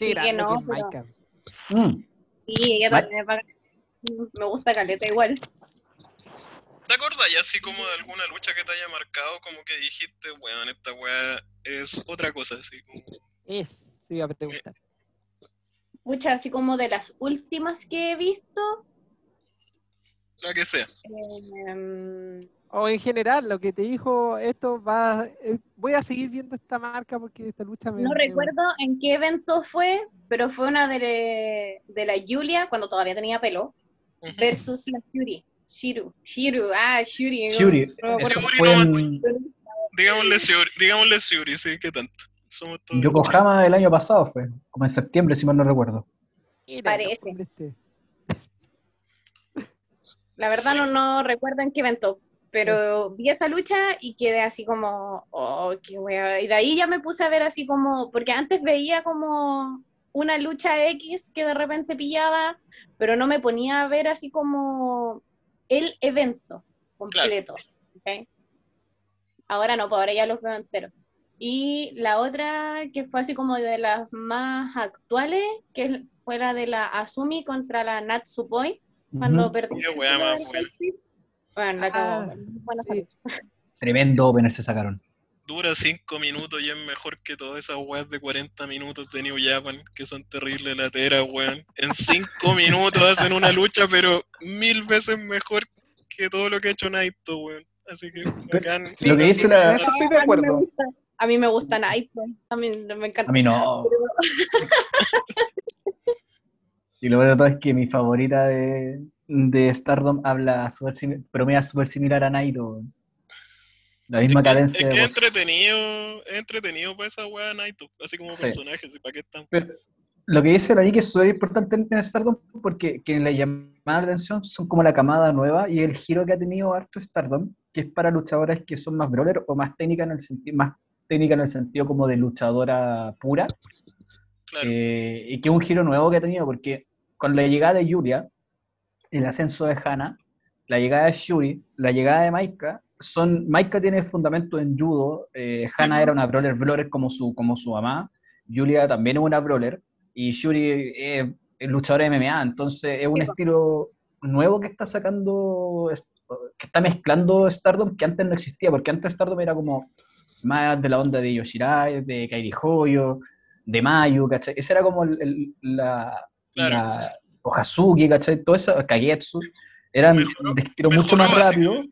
Qué Sí, grande que no, que es pero- Maika. Mm, Sí, ella Ma- también es. Me gusta Caleta igual. ¿Te acordás ya así como de alguna lucha que te haya marcado? Como que dijiste, weón, esta weá es otra cosa, así como... Eso iba a preguntar. Muchas así como de las últimas que he visto. La que sea. em, O en general, lo que te dijo, esto va, eh, voy a seguir viendo esta marca porque esta lucha me... No me- recuerdo en qué evento fue, pero fue una de, de la Julia, cuando todavía tenía pelo, versus la Shuri. Shiru, Shiru, ah, Shuri. Shuri, no eso Shuri fue no- en Digámosle digámosle Siuri, sí, ¿qué tanto? Somos todos... Yokohama el año pasado, fue como en septiembre, si mal no recuerdo. Parece. este. La verdad no, no recuerdo en qué evento, pero vi esa lucha y quedé así como, oh, qué wea. Y de ahí ya me puse a ver así como, porque antes veía como una lucha X que de repente pillaba, pero no me ponía a ver así como el evento completo. Ahora no, pues ahora ya los veo enteros. Y la otra que fue así como de las más actuales, que fue la de la Asumi contra la Natsupoi, cuando Ujú. perdió. Bueno, la Ah, sí. Tremendo opener se sacaron. Dura 5 minutos y es mejor que todas esas weas de 40 minutos de New Japan, que son terribles lateras, weón. En 5 minutos hacen una lucha, pero mil veces mejor que todo lo que ha hecho Naito, weón. Así que bacán. Lo que dice la- eso estoy de A mí me acuerdo. gusta, a mí me gusta Naito, también me encanta. A mí no. Y lo peor de todo es que mi favorita de, de Stardom habla super promedia súper similar a Naito. La misma Es que- cadencia Es que de es voz. entretenido, es entretenido para esa wea Naito, así como Sí. personaje, para qué están. Pero lo que dice la Nick es súper importante en Stardom porque quienes le llaman la atención son como la camada nueva y el giro que ha tenido harto Stardom, que es para luchadoras que son más brawler o más técnicas en el sentido, más técnica en el sentido como de luchadora pura, Claro. eh, y que es un giro nuevo que ha tenido, porque con la llegada de Yulia, el ascenso de Hana, la llegada de Shuri, la llegada de Maika, son, Maika tiene fundamento en judo, eh, Hana era una brawler brawler como su, como su mamá, Julia también es una brawler, y Shuri es, luchadora de MMA, entonces es un Sí, po. estilo nuevo que está sacando, que está mezclando Stardom que antes no existía, porque antes Stardom era como más de la onda de Yoshirai, de Kairi Hoyo, de Mayu, ¿cachai? Esa era como el- el- la, Claro. la Ohazuki, ¿cachai? Todo eso, Kagetsu, eran Mejoró- de estilo mucho mejoró, más rápido.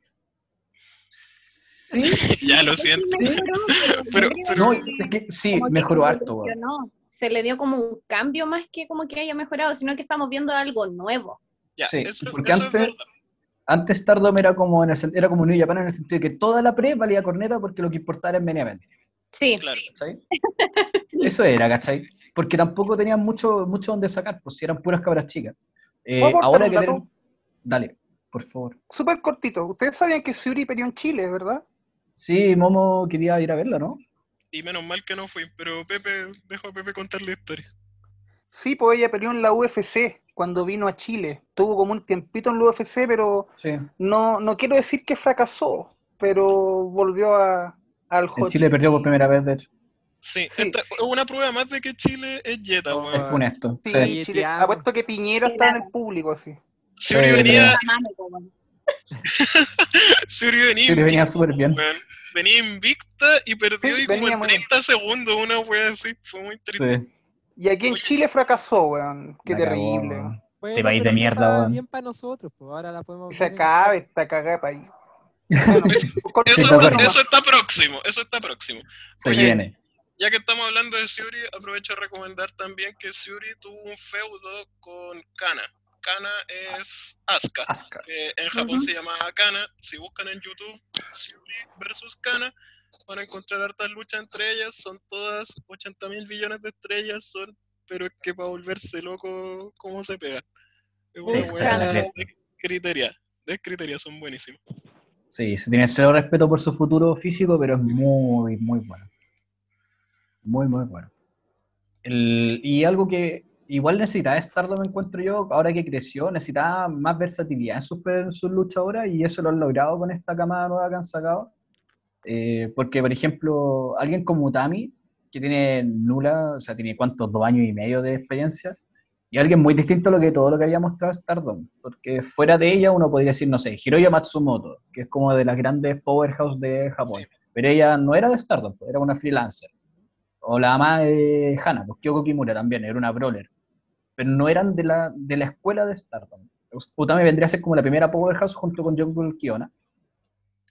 Sí, ya lo siento. Sí, mejoró, Pero- no, que- es que sí, como que mejoró harto. Se le dio como un cambio más que como que haya mejorado, sino que estamos viendo algo nuevo. Ya, Sí, eso, porque eso antes-. Antes Stardom era como, en el, era como New Japan en el sentido de que toda la pre valía corneta porque lo que importaba era event, Sí, Claro. ¿cachai? Eso era, ¿cachai? Porque tampoco tenían mucho, mucho donde sacar, pues si eran puras cabras chicas. Eh, ¿Puedo aportar ahora que tenemos- Dale, por favor. Súper cortito. Ustedes sabían que Shuri peleó en Chile, ¿verdad? Sí, Momo quería ir a verla, ¿no? Y menos mal que no fui, pero Pepe, dejo a Pepe contar la historia. Sí, pues ella peleó en la UFC cuando vino a Chile. Tuvo como un tiempito en la UFC, pero Sí. no, no quiero decir que fracasó, pero volvió a, al En. Chile perdió por primera vez, de hecho. Sí, Sí. esta es una prueba más de que Chile es Jetta, Oh, weón. Es funesto. Sí, Sí. Chile. Apuesto que Piñera estaba en el público, Sí, venía, pero- mano, como- Suri venía, Sí, venía invicta, súper bien. weón. Venía invicta y perdió Sí, y como venía en muy bien. 30 segundos, una wea así. Fue muy triste. Sí. Y aquí en Oye. Chile fracasó, weón. Qué terrible. weón. Bueno, Te país de mierda, está weón. bien para nosotros, pues ahora la podemos se acabe esta cagada de país. Bueno, Eso, eso está próximo, eso está próximo. Se Oye, viene. Ya que estamos hablando de Suri, aprovecho a recomendar también que Suri tuvo un feudo con Kana. Kana es Asuka. Asuka. que en Japón se llama Kana. Si buscan en YouTube Suri versus Kana, van a encontrar hartas luchas entre ellas. Son todas 80 mil billones de estrellas, son, pero es que para volverse loco, ¿cómo se pegan? Es una Sí, buena criteria. De criteria, son buenísimos. Sí, se tiene cero respeto por su futuro físico, pero es muy, muy bueno. Muy, muy bueno. El- y algo que igual necesitaba Stardom, encuentro yo, ahora que creció, necesitaba más versatilidad en sus, en sus luchadoras y eso lo han logrado con esta camada nueva que han sacado. Eh, porque, por ejemplo, alguien como Utami, que tiene nula, o sea, tiene cuántos, dos años y medio de experiencia, y alguien muy distinto a lo que todo lo que había mostrado Stardom, porque fuera de ella uno podría decir, no sé, Hiroya Matsumoto, que es como de las grandes powerhouse de Japón, pero ella no era de Stardom, era una freelancer. O la mamá de Hana, pues Kyoko Kimura también, era una brawler, pero no eran de la, de la escuela de Stardom. Utami vendría a ser como la primera powerhouse junto con Jungle Kiona.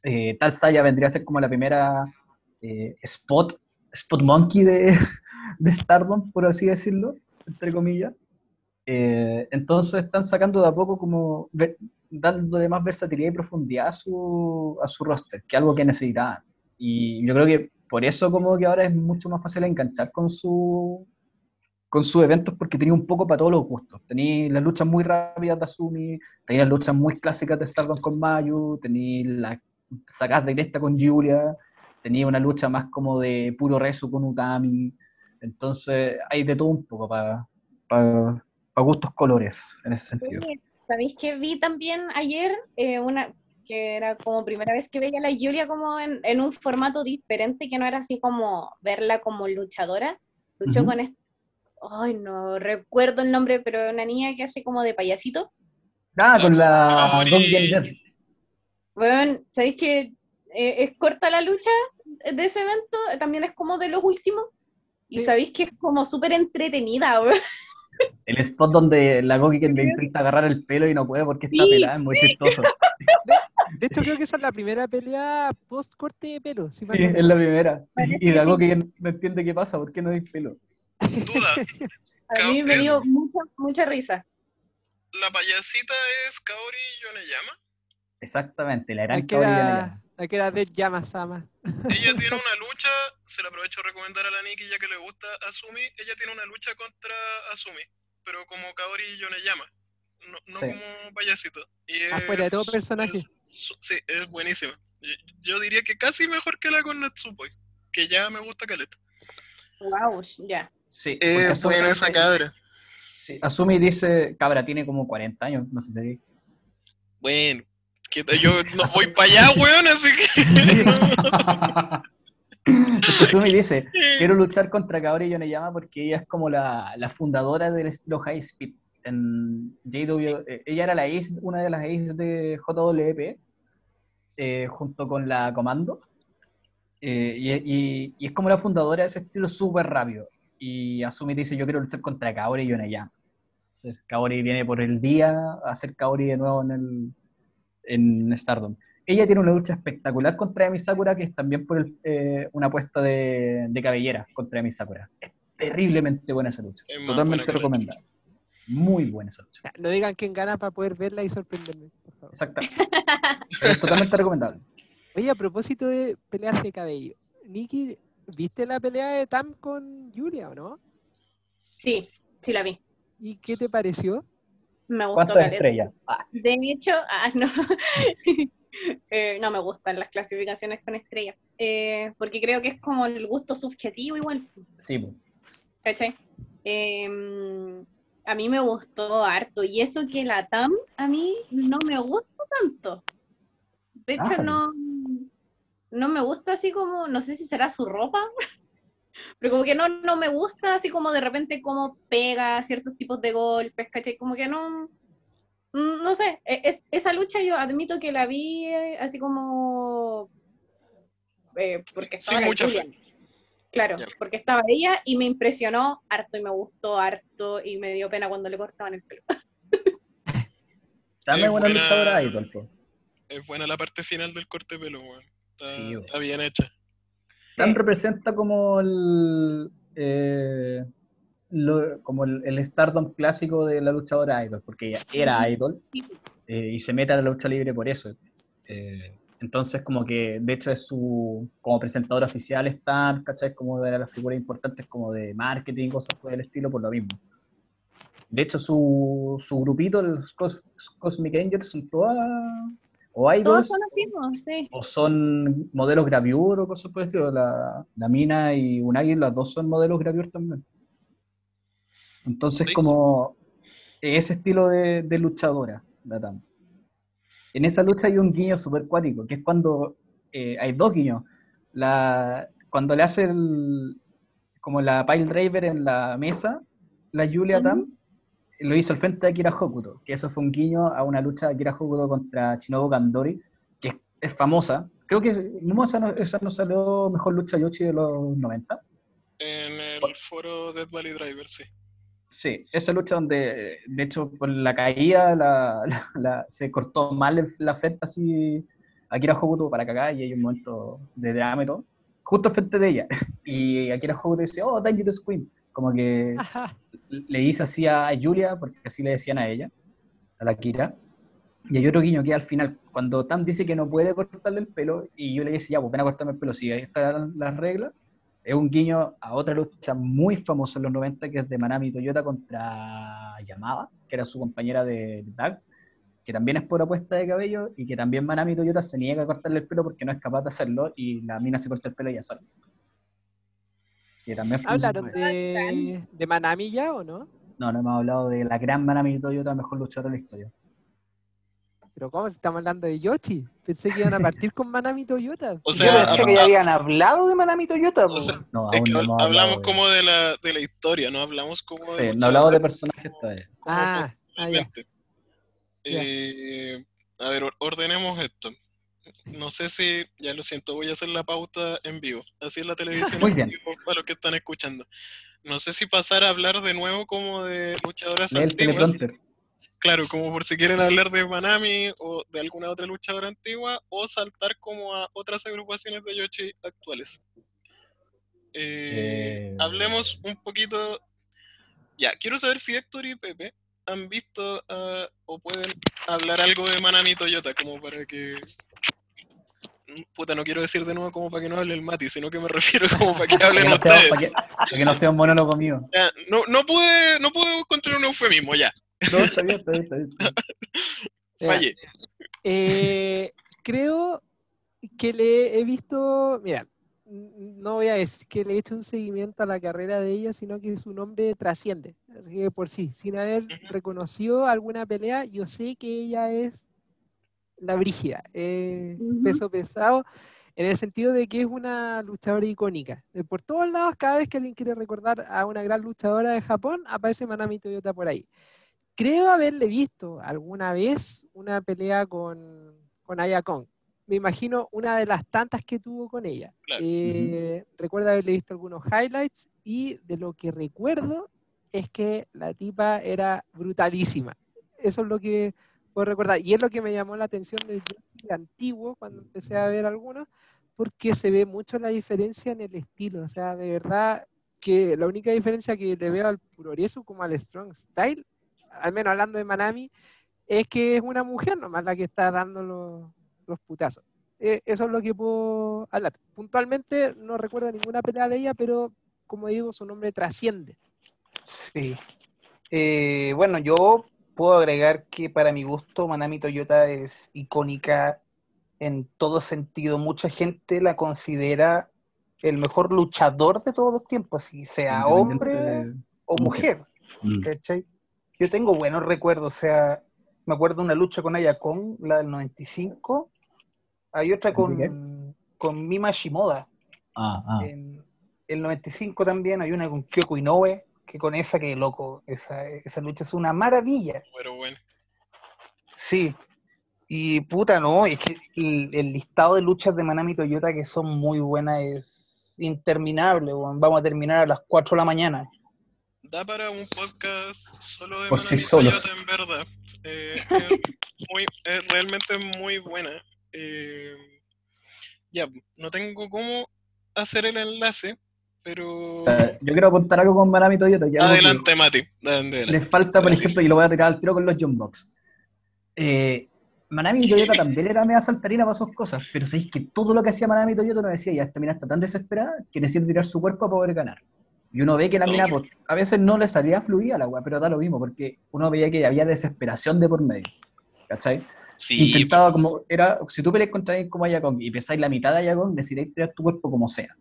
Eh, Tal Saya vendría a ser como la primera eh, spot, spot monkey de, Stardom, por así decirlo, entre comillas. Eh, entonces están sacando de a poco como dándole más versatilidad y profundidad a su, a su roster, que es algo que necesitaban. Y yo creo que por eso como que ahora es mucho más fácil enganchar con su con sus eventos porque tenía un poco para todos los gustos. Tenía las luchas muy rápidas de Asumi, tenía las luchas muy clásicas de Stardom con Mayu, tenía las sacadas directas con Julia, tenía una lucha más como de puro rezo con Utami. Entonces hay de todo un poco para gustos colores en ese sentido. ¿Sabéis que vi también ayer eh, una porque era como primera vez que veía a la Julia como en, en un formato diferente, que no era así como verla como luchadora. Luchó Ujú. con este, ay, no recuerdo el nombre, pero una niña que hace como de payasito. Ah, con la. Bueno, ¿sabéis que eh, es corta la lucha de ese evento? También es como de los últimos. Y Sí. sabéis que es como súper entretenida, weón. El spot donde la Goki le intenta agarrar el pelo y no puede porque está Sí, pelada, es muy chistoso. De hecho, creo que esa es la primera pelea post corte de pelo. si Sí, es la primera. Parece Y la que sí. Goki no entiende qué pasa, ¿por qué no hay pelo? Duda, A mí me dio mucha, mucha risa. ¿la payasita es Kaori Yoneyama? Exactamente, la gran que Kaori era, Yanayama. la que era de Yamasama. Ella tiene una lucha, se la aprovecho a recomendar a la Nikki ya que le gusta Asumi, ella tiene una lucha contra Asumi, pero como Kaori Yoneyama, no, no Sí. como payasito. Y Afuera de todo es- personaje. es- sí, es buenísima. Yo, yo diría que casi mejor que la con Natsupoi, que ya me gusta caleta. Wow, ya. Sí, Es Asumi- buena esa cabra. sí, Asumi dice, cabra, tiene como 40 años, no sé si... Bueno, que yo no voy para allá, weón, así que... Asumi dice, quiero luchar contra Kaori Yoneyama porque ella es como la, la fundadora del estilo High Speed. En JW, eh, ella era la ace, una de las ace de JWP, eh, junto con la Comando. Eh, y, y- y es como la fundadora de ese estilo súper rápido. Y Asumi dice, yo quiero luchar contra Kaori Yoneyama. Entonces, Kaori viene por el día a hacer Kaori de nuevo en, el, en Stardom. Ella tiene una lucha espectacular contra Emi Sakura, que es también por el- eh, una apuesta de, de cabellera contra Emi Sakura. Es terriblemente buena esa lucha. Es Totalmente recomendada. Muy buena esa lucha. No digan quién gana para poder verla y sorprenderme. por favor. Exactamente. es totalmente recomendable. Oye, a propósito de peleas de cabello, Nikki, ¿viste la pelea de Tam con Julia o no? Sí, sí la vi. ¿Y qué te pareció? Me gustó ¿Cuántas estrellas? Ah, De hecho, ah, no. Eh, no me gustan las clasificaciones con estrellas. Eh, porque creo que es como el gusto subjetivo igual. sí. ¿Cachai? Eh, a mí me gustó harto. Y eso que la TAM a mí no me gusta tanto. De hecho, Ah. no, no me gusta así como, no sé si será su ropa, pero como que no, no me gusta así como de repente como pega ciertos tipos de golpes, ¿cachai? Como que no, no sé, e- es- esa lucha yo admito que la vi eh, así como... eh, porque estaba Sin mucha fe. Claro, Ya. porque estaba ella y me impresionó harto y me gustó harto y me dio pena cuando le cortaban el pelo. Dame buena buena- luchadora idol, po. Es buena la parte final del corte de pelo, weón. Está, Sí, weón. está bien hecha. Sí. representa como el, eh, lo- como el, el Stardom clásico de la luchadora idol, porque ella era idol eh, y se mete a la lucha libre por eso. Eh, entonces, como que, de hecho, es su, como presentador oficial están, ¿cachai? Como de las figuras importantes como de marketing, cosas por el estilo, por lo mismo. De hecho, su, su grupito, los Cos- Cosmic Angels, son todas o Todos idols son así, pues, sí. o son modelos gravure o cosas por el estilo. La, la Mina y Unagi, las dos son modelos gravure también. Entonces, Sí. como ese estilo de, de luchadora, la Tam. En esa lucha hay un guiño súper cuático, que es cuando eh, hay dos guiños. La, cuando le hace el, como la pile driver en la mesa, la Julia Ujú. Tam, lo hizo al frente de Akira Hokuto, que eso fue un guiño a una lucha de Akira Hokuto contra Shinobu Kandori, que es, es famosa. Creo que no, esa, no, esa no salió mejor lucha Yoshi de los 90. En el foro Dead Valley Driver, sí. Sí, esa lucha donde, de hecho, por la caída la, la- la- se cortó mal la frente así Akira Hokuto para cagar y hay un momento de drama y todo, justo frente de ella. Y Akira Hokuto dice, oh, Dangerous Queen. Como que le dice así a Julia, porque así le decían a ella, a la Kira. Y hay otro guiño que al final, cuando Tam dice que no puede cortarle el pelo, y yo le dice, ya, pues ven a cortarme el pelo, si ahí están las reglas, es un guiño a otra lucha muy famosa en los 90, que es de Manami Toyota contra Yamada, que era su compañera de tag, que también es por apuesta de cabello, y que también Manami Toyota se niega a cortarle el pelo porque no es capaz de hacerlo, y la mina se corta el pelo ella sola. Que también fue un- ¿Hablaron de, de Manami ya o no? No, no hemos hablado de la gran Manami Toyota, mejor luchadora de la historia. Pero ¿cómo? Si estamos hablando de Yoshi. Pensé que iban a partir con Manami Toyota. O Yo sea, pensé a- que ya habían hablado de Manami Toyota. O sea, No, es aún que no hablamos hablado de- como de la, de la historia, no hablamos como de Sí, lucha no hablamos de personajes como Ah, ah, ya. realmente. Ya. Eh, a ver, or- ordenemos esto. No sé si, ya lo siento, voy a hacer la pauta en vivo. Así es la televisión Muy en vivo para los que están escuchando. No sé si pasar a hablar de nuevo como de luchadoras Lee antiguas. Claro, como por si quieren hablar de Manami o de alguna otra luchadora antigua, o saltar como a otras agrupaciones de Yoshi actuales. Eh, Eh. Hablemos un poquito. Ya, quiero saber si Héctor y Pepe han visto ah, o pueden hablar algo de Manami Toyota, como para que. Puta, no quiero decir de nuevo como para que no hable el Mati, sino que me refiero como para que Para hablen que, no sea, ustedes. para que- para que no sea un monólogo mío. Ya, no, no pude, no pude encontrar un eufemismo, ya, No, está bien, está bien, está bien. Fallé. Eh, creo que le he visto, mira, no voy a decir que le he hecho un seguimiento a la carrera de ella, sino que su nombre trasciende. Así que por sí, sin haber reconocido alguna pelea, yo sé que ella es la brígida, eh, peso pesado, en el sentido de que es una luchadora icónica. Eh, Por todos lados, cada vez que alguien quiere recordar a una gran luchadora de Japón, aparece Manami Toyota por ahí. Creo haberle visto alguna vez una pelea con, con Aya Kong. Me imagino una de las tantas que tuvo con ella. Claro. Eh, Recuerdo haberle visto algunos highlights y de lo que recuerdo es que la tipa era brutalísima. Eso es lo que puedo recordar. Y es lo que me llamó la atención del Yoshi antiguo cuando empecé a ver algunos, porque se ve mucho la diferencia en el estilo. O sea, de verdad que la única diferencia que le veo al Puroriesu como al Strong Style, al menos hablando de Manami, es que es una mujer nomás la que está dando los, los putazos. Eh, eso es lo que puedo hablar. Puntualmente no recuerdo ninguna pelea de ella, pero como digo, su nombre trasciende. Sí. Eh, bueno, yo puedo agregar que para mi gusto Manami Toyota es icónica en todo sentido. Mucha gente la considera el mejor luchador de todos los tiempos, si sea hombre o mujer. Mm. Yo tengo buenos recuerdos, o sea, me acuerdo de una lucha con Aya Kong, la del 95. Hay otra ¿De con, con Mima Shimoda. Ah, ah. En el 95 también hay una con Kyoko Inoue, que con esa que loco, esa, esa lucha es una maravilla. Pero bueno. Sí. Y puta, no, es que el, el listado de luchas de Manami Toyota que son muy buenas es interminable. Vamos a terminar a las 4 de la mañana. Da para un podcast solo de Por sí Manami. Toyota, en verdad. Eh, es, muy, es realmente muy buena. Eh, ya, no tengo cómo hacer el enlace, pero... Yo quiero apuntar algo con Manami Toyota. Adelante, Mati. adelante. Le falta, por ejemplo, y lo voy a tirar al tiro con los John Box. Eh, Manami Toyota también era media saltarina para sus cosas, pero sabéis que todo lo que hacía Manami Toyota no decía, ya esta mina está tan desesperada que necesita tirar su cuerpo para poder ganar. Y uno ve que la mina pues, a veces no le salía fluida la weá, pero da lo mismo, porque uno veía que había desesperación de por medio. ¿Cachai? Sí, Intentaba como, era, si tú peleas contra alguien como Ayakong y pesáis la mitad de Ayakong, necesitáis tirar tu cuerpo como sea.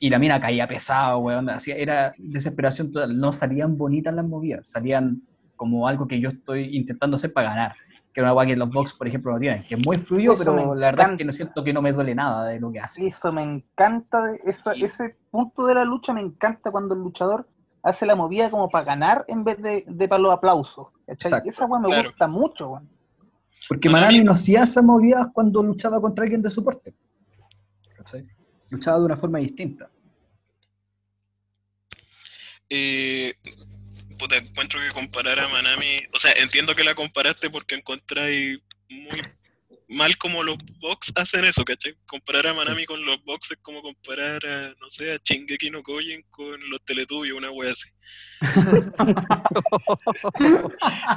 Y la mina caía pesado, weón, hacía, era desesperación total, no salían bonitas las movidas, salían como algo que yo estoy intentando hacer para ganar, que es una weá que los box, por ejemplo, no tienen, que es muy fluido, Eso pero la verdad es que no siento que no me duele nada de lo que hace. Eso me encanta, ese punto de la lucha me encanta cuando el luchador hace la movida como para ganar en vez de, de para los aplausos. Esa weá me Claro. gusta mucho, weón. Porque Manami- no hacía esas movidas cuando luchaba contra alguien de soporte. ¿Cachai? Luchaba de una forma distinta. Eh, puta, encuentro que comparar a Manami, o sea, entiendo que la comparaste porque encontráis muy mal como los box hacen eso, ¿cachai? Comparar a Manami con los box es como comparar a, no sé, a Shingeki no Kyojin con los Teletubbies, una wea así.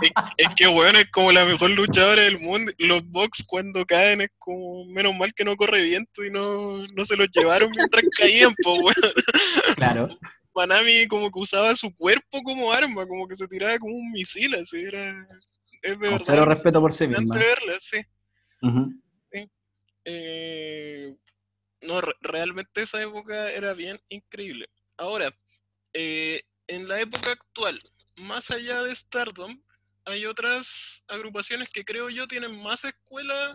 Es, es que, weón, es como la mejor luchadora del mundo. Los box cuando caen es como, menos mal que no corre viento y no, no se los llevaron mientras caían, po, weón. Claro. Manami como que usaba su cuerpo como arma, como que se tiraba como un misil, así era. Es de Con verdad. cero respeto por sí misma. verla, sí. Eh, no, re- realmente esa época era bien increíble. Ahora, eh, en la época actual, más allá de Stardom, hay otras agrupaciones que creo yo tienen más escuela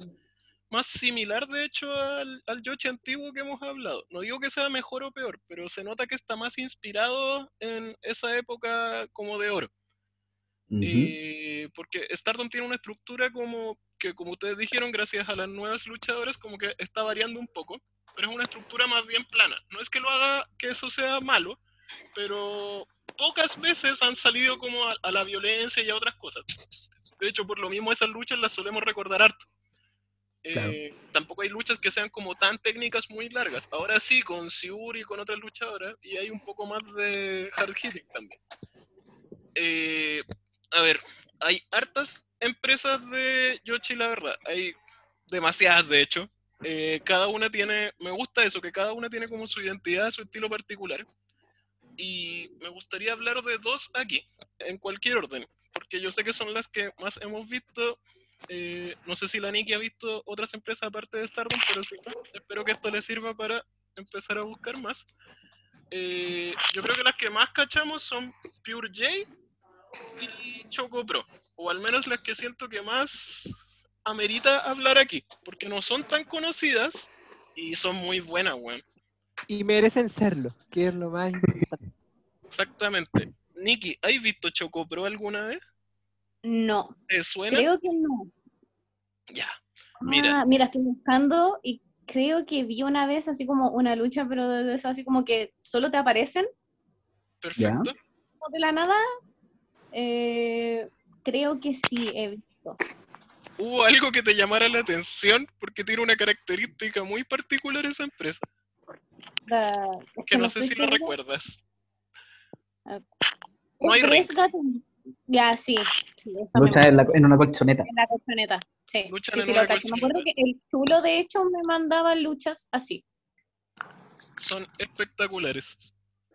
más similar, de hecho, al, al Yoshi antiguo que hemos hablado. No digo que sea mejor o peor, pero se nota que está más inspirado en esa época como de oro. Eh, porque Stardom tiene una estructura como que, como ustedes dijeron, gracias a las nuevas luchadoras, como que está variando un poco, pero es una estructura más bien plana. No es que lo haga que eso sea malo, pero pocas veces han salido como a, a la violencia y a otras cosas. De hecho, por lo mismo esas luchas las solemos recordar harto. Claro. Eh, tampoco hay luchas que sean como tan técnicas muy largas. Ahora sí, con Siuri y con otras luchadoras, y hay un poco más de hard hitting también. Eh, a ver, hay hartas empresas de Yoshi, la verdad. Hay demasiadas, de hecho. Eh, cada una tiene, me gusta eso, que cada una tiene como su identidad, su estilo particular. Y me gustaría hablar de dos aquí, en cualquier orden, porque yo sé que son las que más hemos visto. Eh, no sé si la Nikki ha visto otras empresas aparte de Stardom, pero sí, espero que esto le sirva para empezar a buscar más. Eh, yo creo que las que más cachamos son Pure J y Choco Pro, o al menos las que siento que más amerita hablar aquí, porque no son tan conocidas y son muy buenas, weón. Y merecen serlo, que es lo más importante. Exactamente. Nikki, ¿has visto Choco Pro alguna vez? No, ¿Te suena? creo que no. Ya. Mira. Ah, mira, estoy buscando y creo que vi una vez así como una lucha, pero de esas así como que solo te aparecen Perfecto. como de la nada. Eh, creo que sí he visto. ¿Hubo algo que te llamara la atención? Porque tiene una característica muy particular esa empresa, es que no sé si segura. recuerdas. No hay. Ya, sí. sí Lucha en la, gusta. en una colchoneta. En la colchoneta. Sí, Luchan sí, en sí, una lo cacho. Me acuerdo que colchoneta. el chulo, de hecho, me mandaba luchas así. Son espectaculares.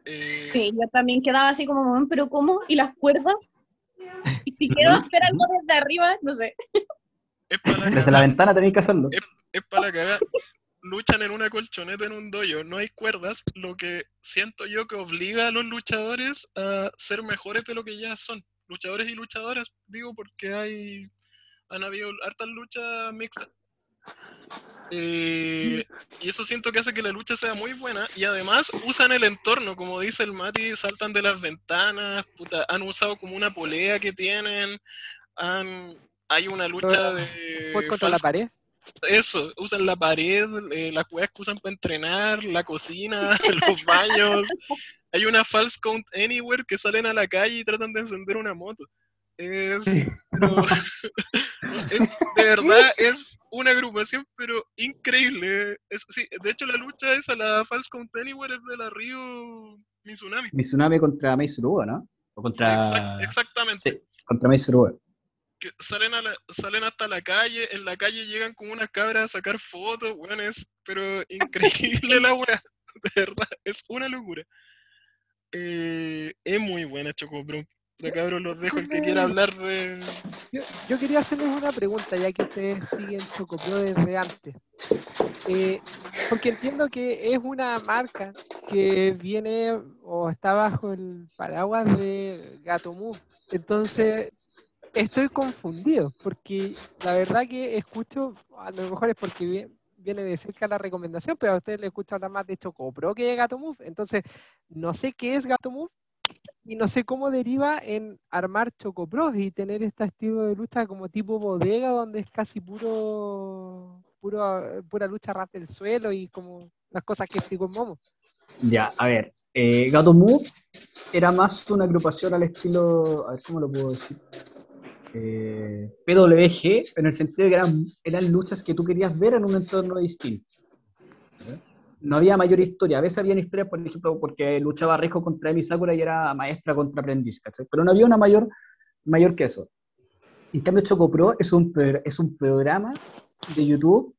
Eh, Sí, yo también quedaba así como, "Mm, pero ¿cómo? ¿Y las cuerdas? Y si quiero hacer algo desde arriba, no sé. Es para la Desde la ventana tenéis que hacerlo. es para la cagada. Luchan en una colchoneta en un dojo, no hay cuerdas, lo que siento yo que obliga a los luchadores a ser mejores de lo que ya son. Luchadores y luchadoras, digo, porque hay han habido hartas luchas mixtas. Eh, y eso siento que hace que la lucha sea muy buena. Y además usan el entorno, como dice el Mati, saltan de las ventanas, puta, han usado como una polea que tienen. Han, hay una lucha de. Contra la pared. eso, usan la pared, eh, las weas que usan para entrenar, la cocina, los baños. Hay una false count anywhere que salen a la calle y tratan de encender una moto. Es, pero- es- de verdad es una agrupación, pero increíble. Es, sí, de hecho, la lucha esa, la false count anywhere, es de la Río Mizunami. Mizunami contra Maizuru, ¿no? O contra, Exact- exactamente. Sí. contra Maizuru. que salen, a la- salen hasta la calle, en la calle llegan como unas cabras a sacar fotos, weón, es pero increíble la weá, de verdad, es una locura. Eh, es muy buena Chocopro. De cabros los dejo el que quiera hablar de. Yo, yo quería hacerles una pregunta, ya que ustedes siguen Chocopro desde antes. Eh, porque entiendo que es una marca que viene o está bajo el paraguas de Gato Move. Entonces, estoy confundido, porque la verdad que escucho, a lo mejor es porque vi- viene de cerca la recomendación, pero a ustedes les escucho hablar más de Chocopro que de Gato Move. Entonces, no sé qué es Gato Move y no sé cómo deriva en armar Chocopros y tener este estilo de lucha como tipo bodega donde es casi puro, puro pura lucha ras del suelo y como las cosas que explicó Momo. Ya, a ver. Eh, Gato Move era más una agrupación al estilo. A ver, ¿cómo lo puedo decir? Eh, PWG, en el sentido de que eran luchas que tú querías ver en un entorno distinto. No había mayor historia. A veces habían historias, por ejemplo, porque luchaba Rijo contra Emi Sakura y era maestra contra aprendiz. Pero no había una mayor, mayor que eso. En cambio, Choco Pro es un, es un programa de YouTube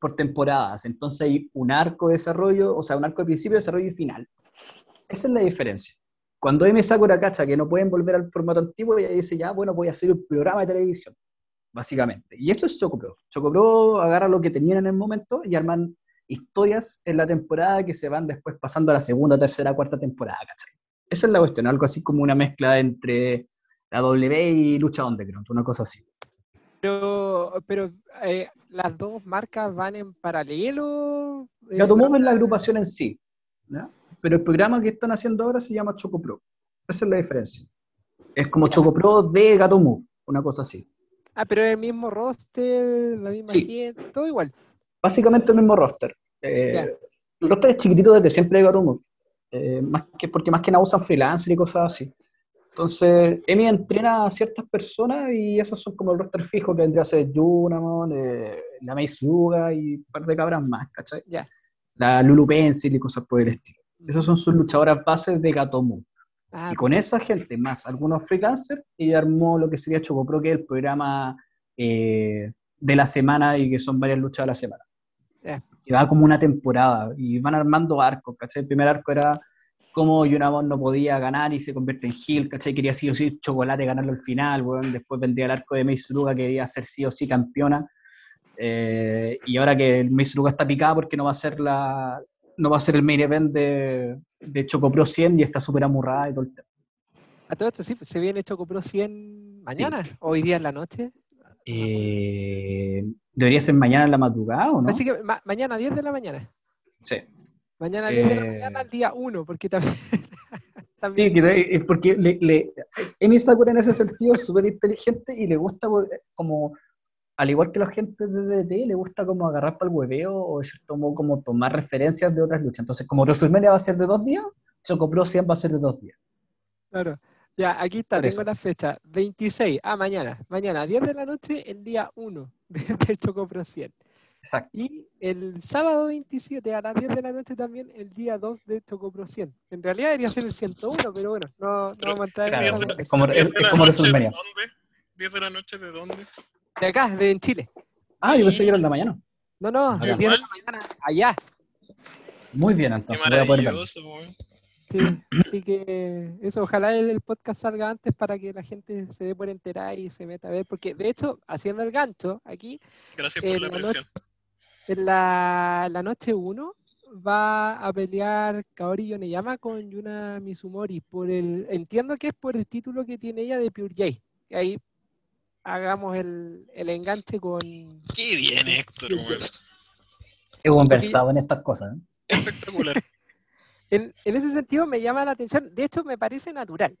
por temporadas. Entonces hay un arco de desarrollo, o sea, un arco de principio, desarrollo y final. Esa es la diferencia. Cuando M Sakura cacha que no pueden volver al formato antiguo, ella dice, ya, bueno, voy a hacer un programa de televisión, básicamente. Y eso es Chocopro. Chocopro agarra lo que tenían en el momento y arman historias en la temporada que se van después pasando a la segunda, tercera, cuarta temporada, ¿cachai? Esa es la cuestión, algo así como una mezcla entre la W y Lucha Underground, una cosa así. Pero, pero eh, las dos marcas van en paralelo. eh, Gato Move es la agrupación en sí, ¿ya? pero el programa que están haciendo ahora se llama Choco Pro. Esa es la diferencia. Es como Choco Pro de Gato Move, una cosa así. Ah, pero el mismo roster, la misma Sí. gente, todo igual. Básicamente el mismo roster. Eh, Ya. el roster es chiquitito desde siempre de Gato Move, eh, más que, porque más que nada usan freelancer y cosas así. Entonces, Emi entrena a ciertas personas y esos son como el roster fijo que vendría a ser Junamon, eh, la Meizuga y un par de cabras más, ¿cachai? Ya. La Lulu Pencil y cosas por el estilo. Esas son sus luchadoras bases de Gato Move. Ah, Y con esa gente, más algunos freelancers, y armó lo que sería Choco Pro, que es el programa eh, de la semana y que son varias luchas a la semana. Va como una temporada y van armando arcos, ¿cachai? El primer arco era cómo Yunamon no podía ganar y se convierte en heel, ¿cachai? Quería sí o sí chocolate ganarlo al final, weón. Después vendría el arco de Meisuruga que quería ser sí o sí campeona. Eh, y ahora que el Meisuruga está picada porque no va a ser la no va a ser el main event de, de Choco Pro 100 y está súper amurrada y todo el tema. a todo esto sí, se viene Choco Pro 100 mañana, hoy día en la noche. Eh, debería ser mañana en la madrugada, ¿o no? Así que ma- mañana 10 de la mañana. Sí. Mañana 10 de la Eh, mañana, el día 1, porque también. Sí, también que es porque le, le, Emi Sakura en ese sentido es súper inteligente y le gusta pues, como, al igual que la gente de DDT, le gusta como agarrar para el hueveo o de cierto modo como tomar referencias de otras luchas. Entonces, como WrestleMania va a ser de dos días, Choco Pro 100 va a ser de dos días. Claro. Ya, aquí está, Por tengo eso. la fecha. 26. Ah, mañana. Mañana, 10 de la noche, el día 1 del Choco Pro 100. Exacto. Y el sábado 27 a las 10 de la noche también el día 2 de Choco Pro 100. En realidad debería ser el 101, pero bueno, no, no vamos a entrar en Claro, de es como, ¿Diez es, de es la como noche de WrestleMania. dónde? ¿10 de la noche de dónde? De acá, de en Chile. Ah, yo pensé que era en la mañana. No, no, el 10 de la mañana allá. Muy bien, Qué entonces voy a poder verlo. Sí, así que eso, ojalá el, el podcast salga antes para que la gente se dé por enterar y se meta a ver, porque de hecho, haciendo el gancho, aquí Gracias por la la en la, la noche 1 va a pelear Kaori Yoneyama con Yuna Mizumori por el, entiendo que es por el título que tiene ella de Pure J. que Ahí hagamos el, el enganche con Qué bien, Héctor, weón. Es buen versado en estas cosas. ¿eh? Espectacular. En, en ese sentido me llama la atención, de hecho me parece natural,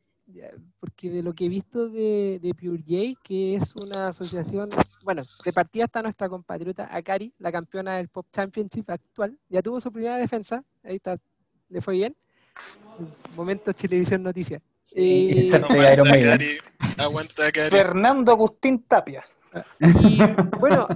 porque de lo que he visto de, de Pure J, que es una asociación, bueno, de partida está nuestra compatriota Akari, la campeona del Pop Championship actual, ya tuvo su primera defensa, ahí está, le fue bien. Momento Chilevisión Noticias. Y- Eh, Aguanta, Iron Maiden. Cari. Aguanta, Cari. Fernando Agustín Tapia. Y bueno,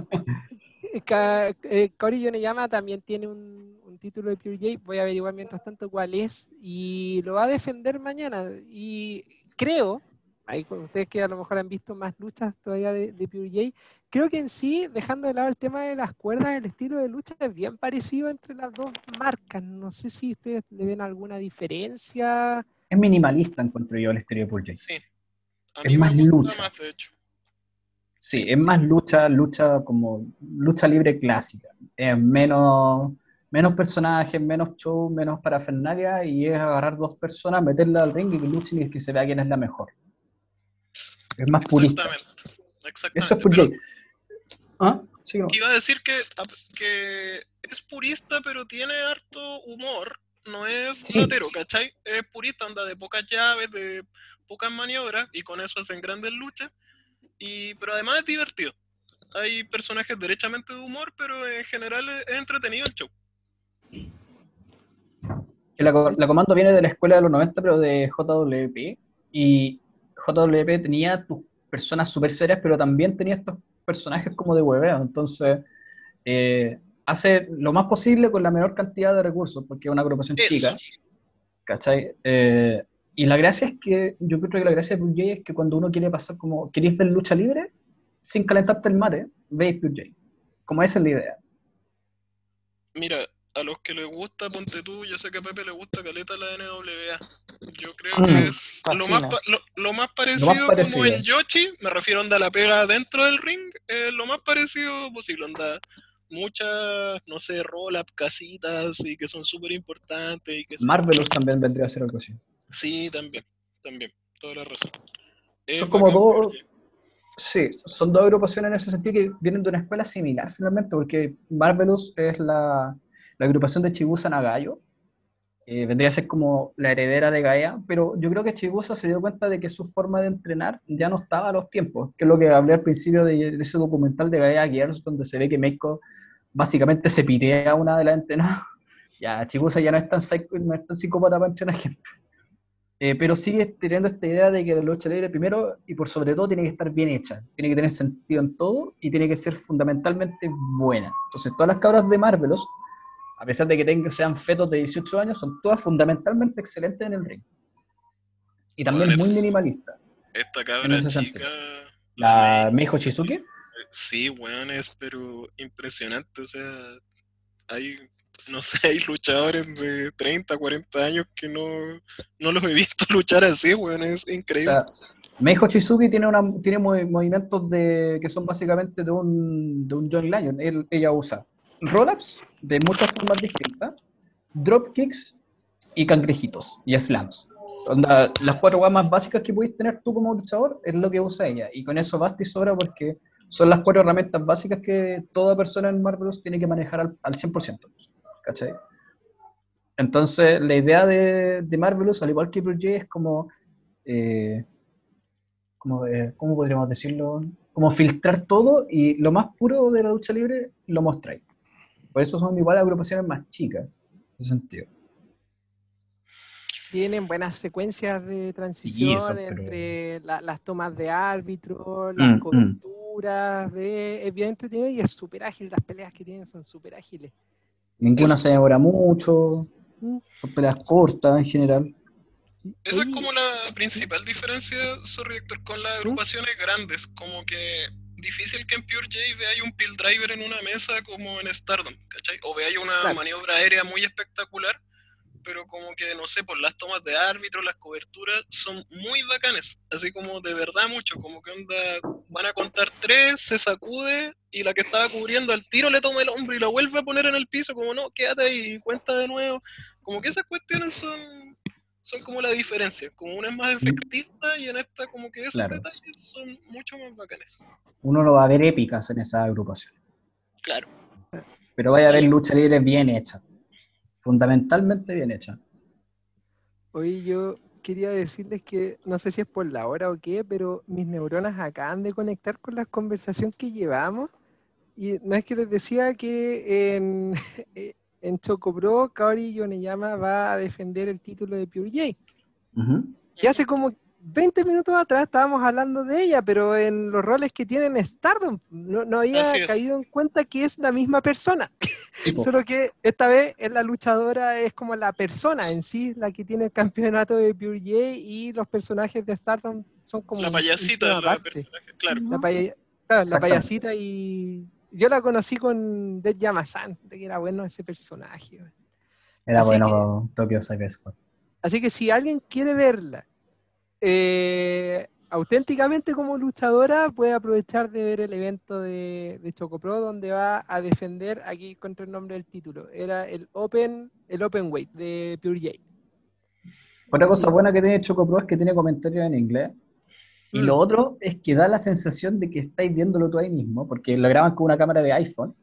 Kaori Yoneyama también tiene un, un título de Pure J, voy a averiguar mientras tanto cuál es, y lo va a defender mañana. Y creo, ahí con ustedes que a lo mejor han visto más luchas todavía de, de Pure J, creo que en sí, dejando de lado el tema de las cuerdas, el estilo de lucha es bien parecido entre las dos marcas. No sé si ustedes le ven alguna diferencia. Es minimalista, encuentro yo, el estilo de Paul J. Sí. A Es me más gusta lucha. más, de hecho. Sí, es más lucha, lucha como lucha libre clásica. Es menos, menos personajes, menos show, menos parafernalia y es agarrar dos personas, meterlas al ring y que luchen y que se vea quién es la mejor. Es más purista. Exactamente. Exactamente. Eso es pero J. ¿Ah? Sí, no. Iba a decir que, que es purista, pero tiene harto humor. No es Sí. latero, ¿cachai? Es purista, anda de pocas llaves, de pocas maniobras, y con eso hacen grandes luchas. Y, pero además es divertido. Hay personajes derechamente de humor, pero en general es, entretenido el show. La, co- la comando viene de la escuela de los 90, pero de JWP. Y JWP tenía tus personas súper serias, pero también tenía estos personajes como de hueveo. Entonces, eh, hace lo más posible con la menor cantidad de recursos, porque es una agrupación Eso. chica. ¿Cachai? Eh, y la gracia es que, yo creo que la gracia de Pure J es que cuando uno quiere pasar como, queréis ver lucha libre, sin calentarte el mate, veis Pure J. Como esa es la idea. Mira, a los que les gusta, ponte tú, yo sé que a Pepe le gusta caleta la NWA. Yo creo Mm, que es lo más, lo, lo más parecido como en Yoshi, me refiero a onda la pega dentro del ring, es lo más parecido posible, onda muchas, no sé, roll-up, casitas y que son súper importantes y que. Marvelous también vendría a ser algo así. Sí, también, también, toda la razón. Es Son como dos- Sí, son dos agrupaciones en ese sentido que vienen de una escuela similar finalmente, porque Marvelous es la, la agrupación de Chibusa Nagayo, eh, vendría a ser como la heredera de Gaia, pero yo creo que Chibusa se dio cuenta de que su forma de entrenar ya no estaba a los tiempos, que es lo que hablé al principio de, de ese documental de Gaia Gears, donde se ve que Meiko básicamente se pitea a una de las entrenadas. Ya, Chibusa ya no es tan, no es tan psicópata para entrenar gente. Eh, pero sigue teniendo esta idea de que la lucha libre primero y por sobre todo tiene que estar bien hecha, tiene que tener sentido en todo y tiene que ser fundamentalmente buena. Entonces todas las cabras de Marvelous, a pesar de que tengan, sean fetos de 18 años, son todas fundamentalmente excelentes en el ring. Y también Vale. muy minimalista. Esta cabra chica. sentido. La Mei- Meijo Shizuki, Sí, weón, es pero impresionante. O sea, hay, no sé, hay luchadores de 30, 40 años que no, no los he visto luchar así, weón, es o increíble. sea, Meijo Shizuki tiene, una, tiene movi- movimientos de, que son básicamente de un, de un Johnny Lyon. Ella usa roll-ups de muchas formas distintas, drop kicks y cangrejitos y slams. Las cuatro guas más básicas que puedes tener tú como luchador es lo que usa ella. Y con eso basta y sobra porque son las cuatro herramientas básicas que toda persona en Marvelous tiene que manejar al, al 100%. ¿Cachai? Entonces, la idea de, de Marvelous, al igual que Blue Jay, es como, eh, como eh, ¿cómo podríamos decirlo? Como filtrar todo y lo más puro de la lucha libre lo mostráis. Por eso son igual agrupaciones más chicas, en ese sentido. Tienen buenas secuencias de transición pero- entre la- las tomas de árbitro, las Mm, mm. coberturas, de, es bien entretenido y es súper ágil. Las peleas que tienen son súper ágiles. Ninguna se demora mucho, Mm. son peleas cortas en general. Esa es como la principal diferencia, sorry Héctor, con las agrupaciones grandes. Como que difícil que en Pure J veáis un pill driver en una mesa como en Stardom, ¿cachai? O veáis una Claro. maniobra aérea muy espectacular, pero como que, no sé, por las tomas de árbitro, las coberturas son muy bacanes. Así como de verdad mucho, como que onda, van a contar tres, se sacude y la que estaba cubriendo al tiro le toma el hombro y la vuelve a poner en el piso, como no, quédate ahí, cuenta de nuevo. Como que esas cuestiones son son como la diferencia. Como una es más efectista y en esta como que esos Claro. detalles son mucho más bacanes. Uno no va a ver épicas en esas agrupaciones, Claro. pero vaya a ver lucha libre bien hecha, fundamentalmente bien hecha. Hoy yo quería decirles que no sé si es por la hora o qué, pero mis neuronas acaban de conectar con la conversación que llevamos. Y no es que les decía que en, en Chocopro, Kaori Yoneyama va a defender el título de Pure J. Y hace como 20 minutos atrás estábamos hablando de ella, pero en los roles que tiene en Stardom, no, no había caído en cuenta que es la misma persona. Sí. Solo que esta vez es la luchadora, es como la persona en sí, la que tiene el campeonato de Pure J y los personajes de Stardom son como La payasita, la personaje, claro. La, paya- claro, la payasita y yo la conocí con Dead Yamasan, de que era bueno ese personaje. Era Así bueno Tokyo Cyber Squad. Así que si alguien quiere verla eh, auténticamente como luchadora, puede aprovechar de ver el evento de, de Chocopro donde va a defender, aquí encontré el nombre del título, era el Open, el Open Weight de Pure J. Otra cosa buena que tiene Choco Pro es que tiene comentarios en inglés. Y Mm. lo otro es que da la sensación de que estáis viéndolo tú ahí mismo, porque lo graban con una cámara de iPhone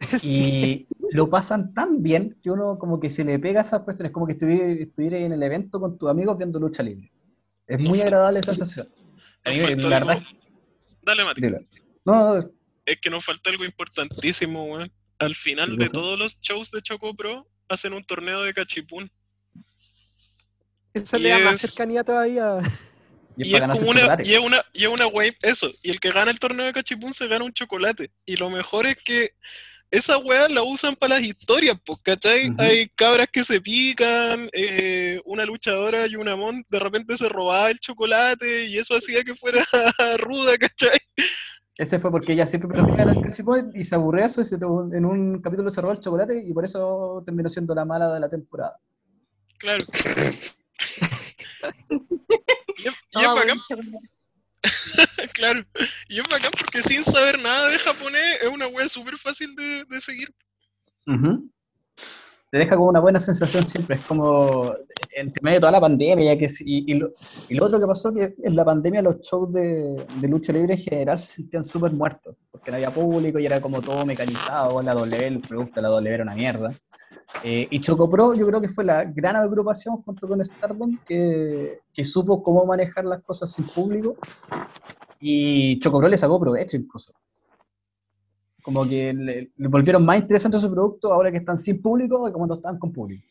y lo pasan tan bien que uno como que se le pega esas cuestiones, como que estuviera, estuviera en el evento con tus amigos viendo lucha libre. Es muy agradable esa sensación. A Nos mí, la algo- verdad, Dale, Mati. dilo. No, Es que nos falta algo importantísimo, weón. Al final ¿Qué de todos los shows de Choco Pro, hacen un torneo de cachipún. Eso Y le da más es- cercanía todavía. y es Y como el una, y es una, y es una wave, eso. Y el que gana el torneo de cachipún se gana un chocolate. Y lo mejor es que esa weá la usan para las historias, pues, ¿cachai? Hay cabras que se pican, eh, una luchadora y una mon de repente se robaba el chocolate y eso hacía que fuera ruda, ¿cachai? Ese fue porque ella siempre perdía el cachipún y se aburrió eso y se en un capítulo se robó el chocolate y por eso terminó siendo la mala de la temporada. Claro. y es, y es Toma, bacán, buen chocolate. claro. Y es bacán porque sin saber nada de japonés es una wea súper fácil de, de seguir. Ujú. te deja como una buena sensación siempre. Es como entre medio de toda la pandemia. Ya que, y, y lo, y lo otro que pasó que en la pandemia los shows de, de lucha libre en general se sentían súper muertos, porque no había público y era como todo mecanizado. La W, el producto la W era una mierda. Eh, y Chocopro yo creo que fue la gran agrupación junto con Stardom que, que supo cómo manejar las cosas sin público y Chocopro le sacó provecho incluso. Como que le, le volvieron más interesante su producto ahora que están sin público que cuando estaban con público.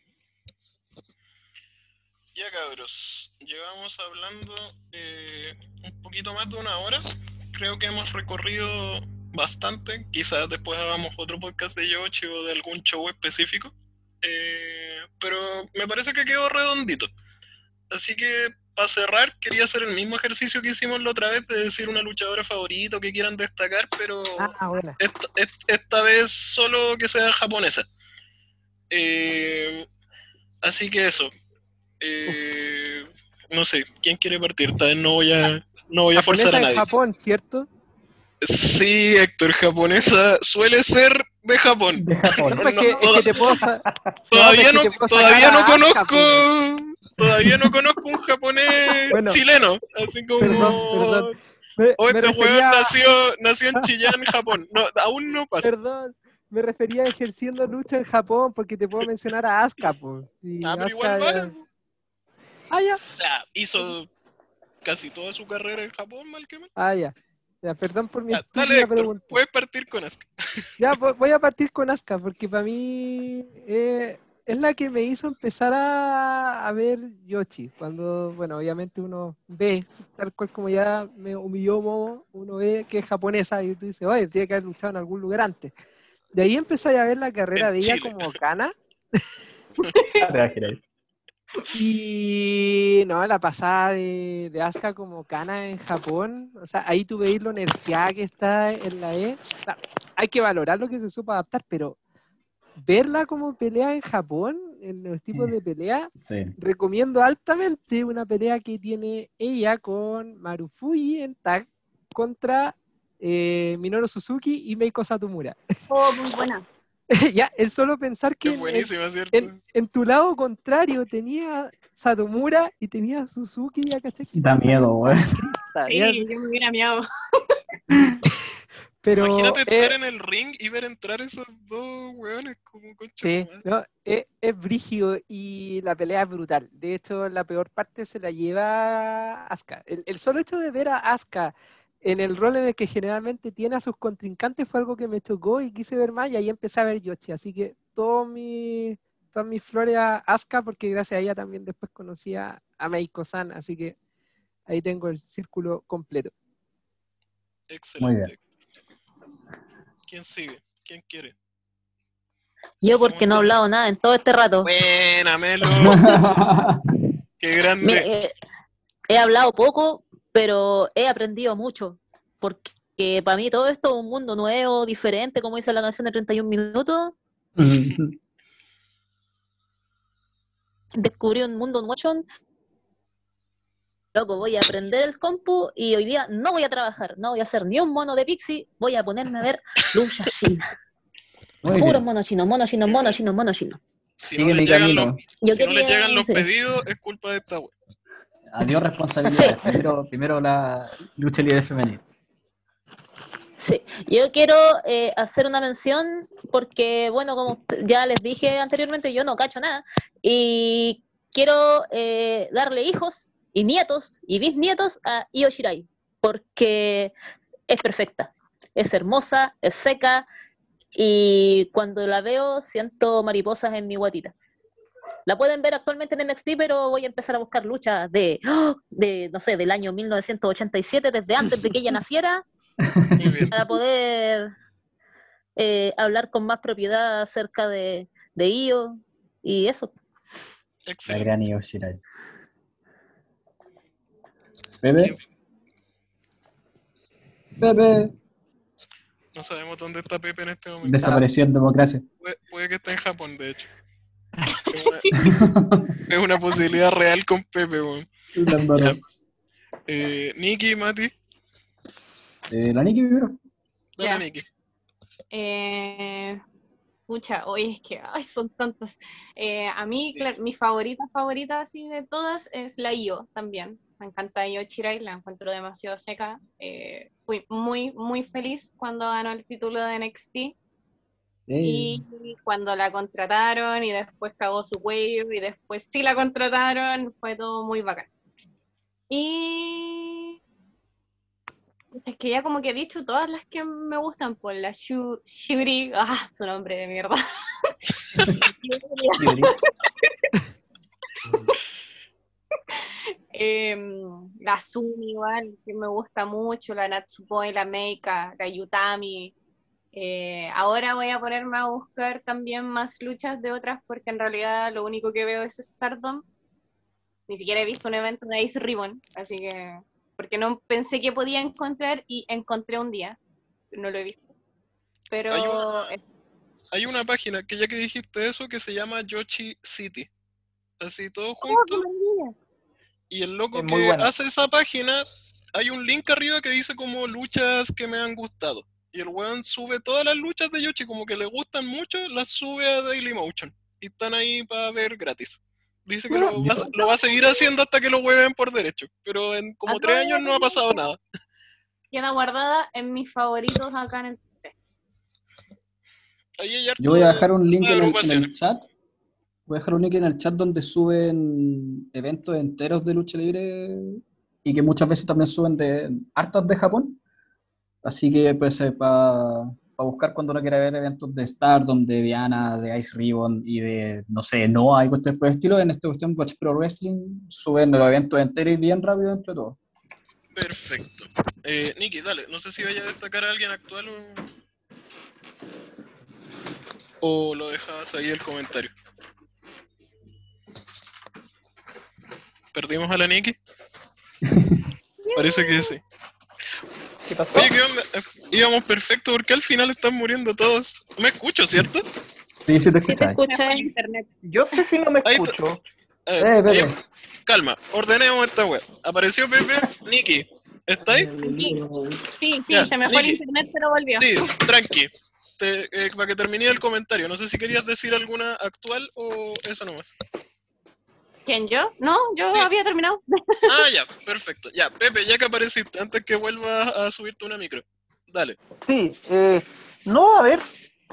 Ya cabros, llevamos hablando eh, un poquito más de una hora. Creo que hemos recorrido bastante. Quizás después hagamos otro podcast de Yoshi o de algún show específico. Eh, pero me parece que quedó redondito. Así que para cerrar, quería hacer el mismo ejercicio que hicimos la otra vez de decir una luchadora favorita que quieran destacar, pero Ah, esta, est- esta vez solo que sea japonesa. Eh, así que eso. Eh, no sé, ¿quién quiere partir? Esta vez no voy a, no voy a forzar a nadie. Japón, ¿cierto? Sí, Héctor, japonesa suele ser de Japón. De Japón. No, es no, que, es toda- que te puedo Todavía no, todavía no conozco, todavía no conozco un japonés Bueno. chileno, así como Perdón, perdón. Me, o me este weón refería, nació, nació en Chillán, Japón. No, aún no pasa. perdón, me refería a ejerciendo lucha en Japón porque te puedo mencionar a Asuka, po. Y Ah, pero igual ya- vale. Ah, ya. O sea, hizo casi toda su carrera en Japón, mal que mal. Ah, ya. Ya, perdón por mi Ya, estúpida dale, Héctor, pregunta. puedes partir con Asuka. Ya, vo- voy a partir con Asuka, porque para mí eh, es la que me hizo empezar a, a ver Yoshi. Cuando, bueno, obviamente uno ve, tal cual como ya me humilló Momo, uno ve que es japonesa y tú dices, oye, tiene que haber luchado en algún lugar antes. De ahí empecé a ver la carrera En de ella Chile. como Kana. Y no, la pasada de, de Asuka como Kana en Japón, o sea, ahí tú veis lo nerfeada que está en la E. O sea, hay que valorar lo que se supo adaptar, pero verla como pelea en Japón, en los tipos de pelea, Sí. recomiendo altamente una pelea que tiene ella con Marufuji en tag contra eh, Minoru Suzuki y Meiko Satomura. Oh, muy buena. ya, el solo pensar que Es en- buenísima, ¿cierto? en, en tu lado contrario tenía Satomura y tenía Suzuki, ya caché que Da miedo, ya- Sí, yo me hubiera miado. pero Imagínate eh, estar en el ring y ver entrar esos dos weones como concha sí, no, es, es brígido y la pelea es brutal. De hecho, la peor parte se la lleva Asuka. El, el solo hecho de ver a Asuka en el rol en el que generalmente tiene a sus contrincantes fue algo que me chocó y quise ver más y ahí empecé a ver Yoshi. Así que todo mi, todas mis flores a Asuka porque gracias a ella también después conocí a, a Meiko-san. Así que ahí tengo el círculo completo. Excelente. Muy bien. ¿Quién sigue? ¿Quién quiere? Yo porque no he hablado nada en todo este rato. Buena, Melo. Qué Me- grande. eh, he hablado poco, pero he aprendido mucho. Porque para mí todo esto es un mundo nuevo, diferente, como dice la canción de 31 minutos. Descubrí un mundo nuevo. Loco, voy a aprender el compu y hoy día no voy a trabajar, no voy a hacer ni un mono de Pixie, voy a ponerme a ver lucha china. Puros monos chinos, monos chinos, monos chinos, monos chinos. Si Sigue no, mi camino. los, Yo si no le llegan los sí. pedidos, es culpa de esta wea. Adiós responsabilidad. Primero, primero la lucha libre femenina. Sí, yo quiero eh, hacer una mención porque, bueno, como ya les dije anteriormente, yo no cacho nada y quiero eh, darle hijos y nietos y bisnietos a Io Shirai porque es perfecta, es hermosa, es seca y cuando la veo siento mariposas en mi guatita. La pueden ver actualmente en NXT, pero voy a empezar a buscar luchas de, ¡oh! de, no sé, del año 1987, desde antes de que ella naciera, para poder eh, hablar con más propiedad acerca de, de IO y eso. La gran Io Shirai. Pepe. Pepe. No sabemos dónde está Pepe en este momento. Desapareció en democracia. Puede, puede que esté en Japón, de hecho. Es una, posibilidad real con Pepe, weón. Eh, Nikki, Mati. Eh, la Nikki primero. Dale. Eh, Pucha, oye, es que ay, son tantas. Eh, a mí, Sí. cla- mi favorita, favorita así de todas es la IO también. Me encanta Io Shirai, la encuentro demasiado seca. Eh, fui muy, muy feliz cuando ganó el título de NXT Eh, y cuando la contrataron y después cagó su cuello y después sí la contrataron, fue todo muy bacán. Y es que ya como que he dicho todas las que me gustan, por la Shu- Shuri, ah, su nombre de mierda. Em, la Sumi igual, que me gusta mucho, la Natsupoi, la Meika, la Yutami. Eh, ahora voy a ponerme a buscar también más luchas de otras porque en realidad lo único que veo es Stardom. Ni siquiera he visto un evento de Ice Ribbon, así que porque no pensé que podía encontrar y encontré un día. No lo he visto. Pero Hay una- Hay una página que ya que dijiste eso que se llama Yoshi City. Así todo ¡oh, junto. maravilla! Y el loco Es que hace esa página, hay un link arriba que dice como luchas que me han gustado. Y el weón sube todas las luchas de Yoshi, como que le gustan mucho, las sube a Dailymotion. Y están ahí para ver gratis. Dice que lo, va, a- lo va a seguir haciendo hasta que lo hueven por derecho. Pero en como Ah, tres años no ha pasado nada. Queda guardada en mis favoritos acá en el PC. Ahí Yo voy a dejar un link en el, en el chat. Voy a dejar un link en el chat donde suben eventos enteros de lucha libre y que muchas veces también suben de hartas de Japón. Así que pues para buscar cuando uno quiera ver eventos de Stardom, de Diana, de Ice Ribbon y de, no sé, Noah y cuestiones por el estilo, en esta cuestión Watch Pro Wrestling suben los eventos enteros y bien rápido entre todos. Perfecto. Eh, Nikki, dale. No sé si vaya a destacar a alguien actual o. O lo dejas ahí el comentario. ¿Perdimos a la Nikki? Parece que sí. ¿Qué pasó? Oye, ¿qué onda? Eh, Íbamos perfecto porque al final están muriendo todos. Me escucho, ¿cierto? Sí, sí te Sí te escuchas. escuché. Mejor internet. Yo sé si no me Ahí escucho. Eh, Eh, Pepe. calma, ordenemos esta web. Apareció Pepe, Nikki. ¿Está ahí? Sí, sí, Ya, se me fue el internet, pero volvió. Sí, tranqui. Te- eh, para que termine el comentario, no sé si querías decir alguna actual o eso nomás. ¿Quién yo? No, yo Sí. había terminado. Ah, ya, perfecto. Ya, Pepe, ya que apareciste, antes que vuelvas a subirte una micro. Dale. Sí, eh, no, a ver,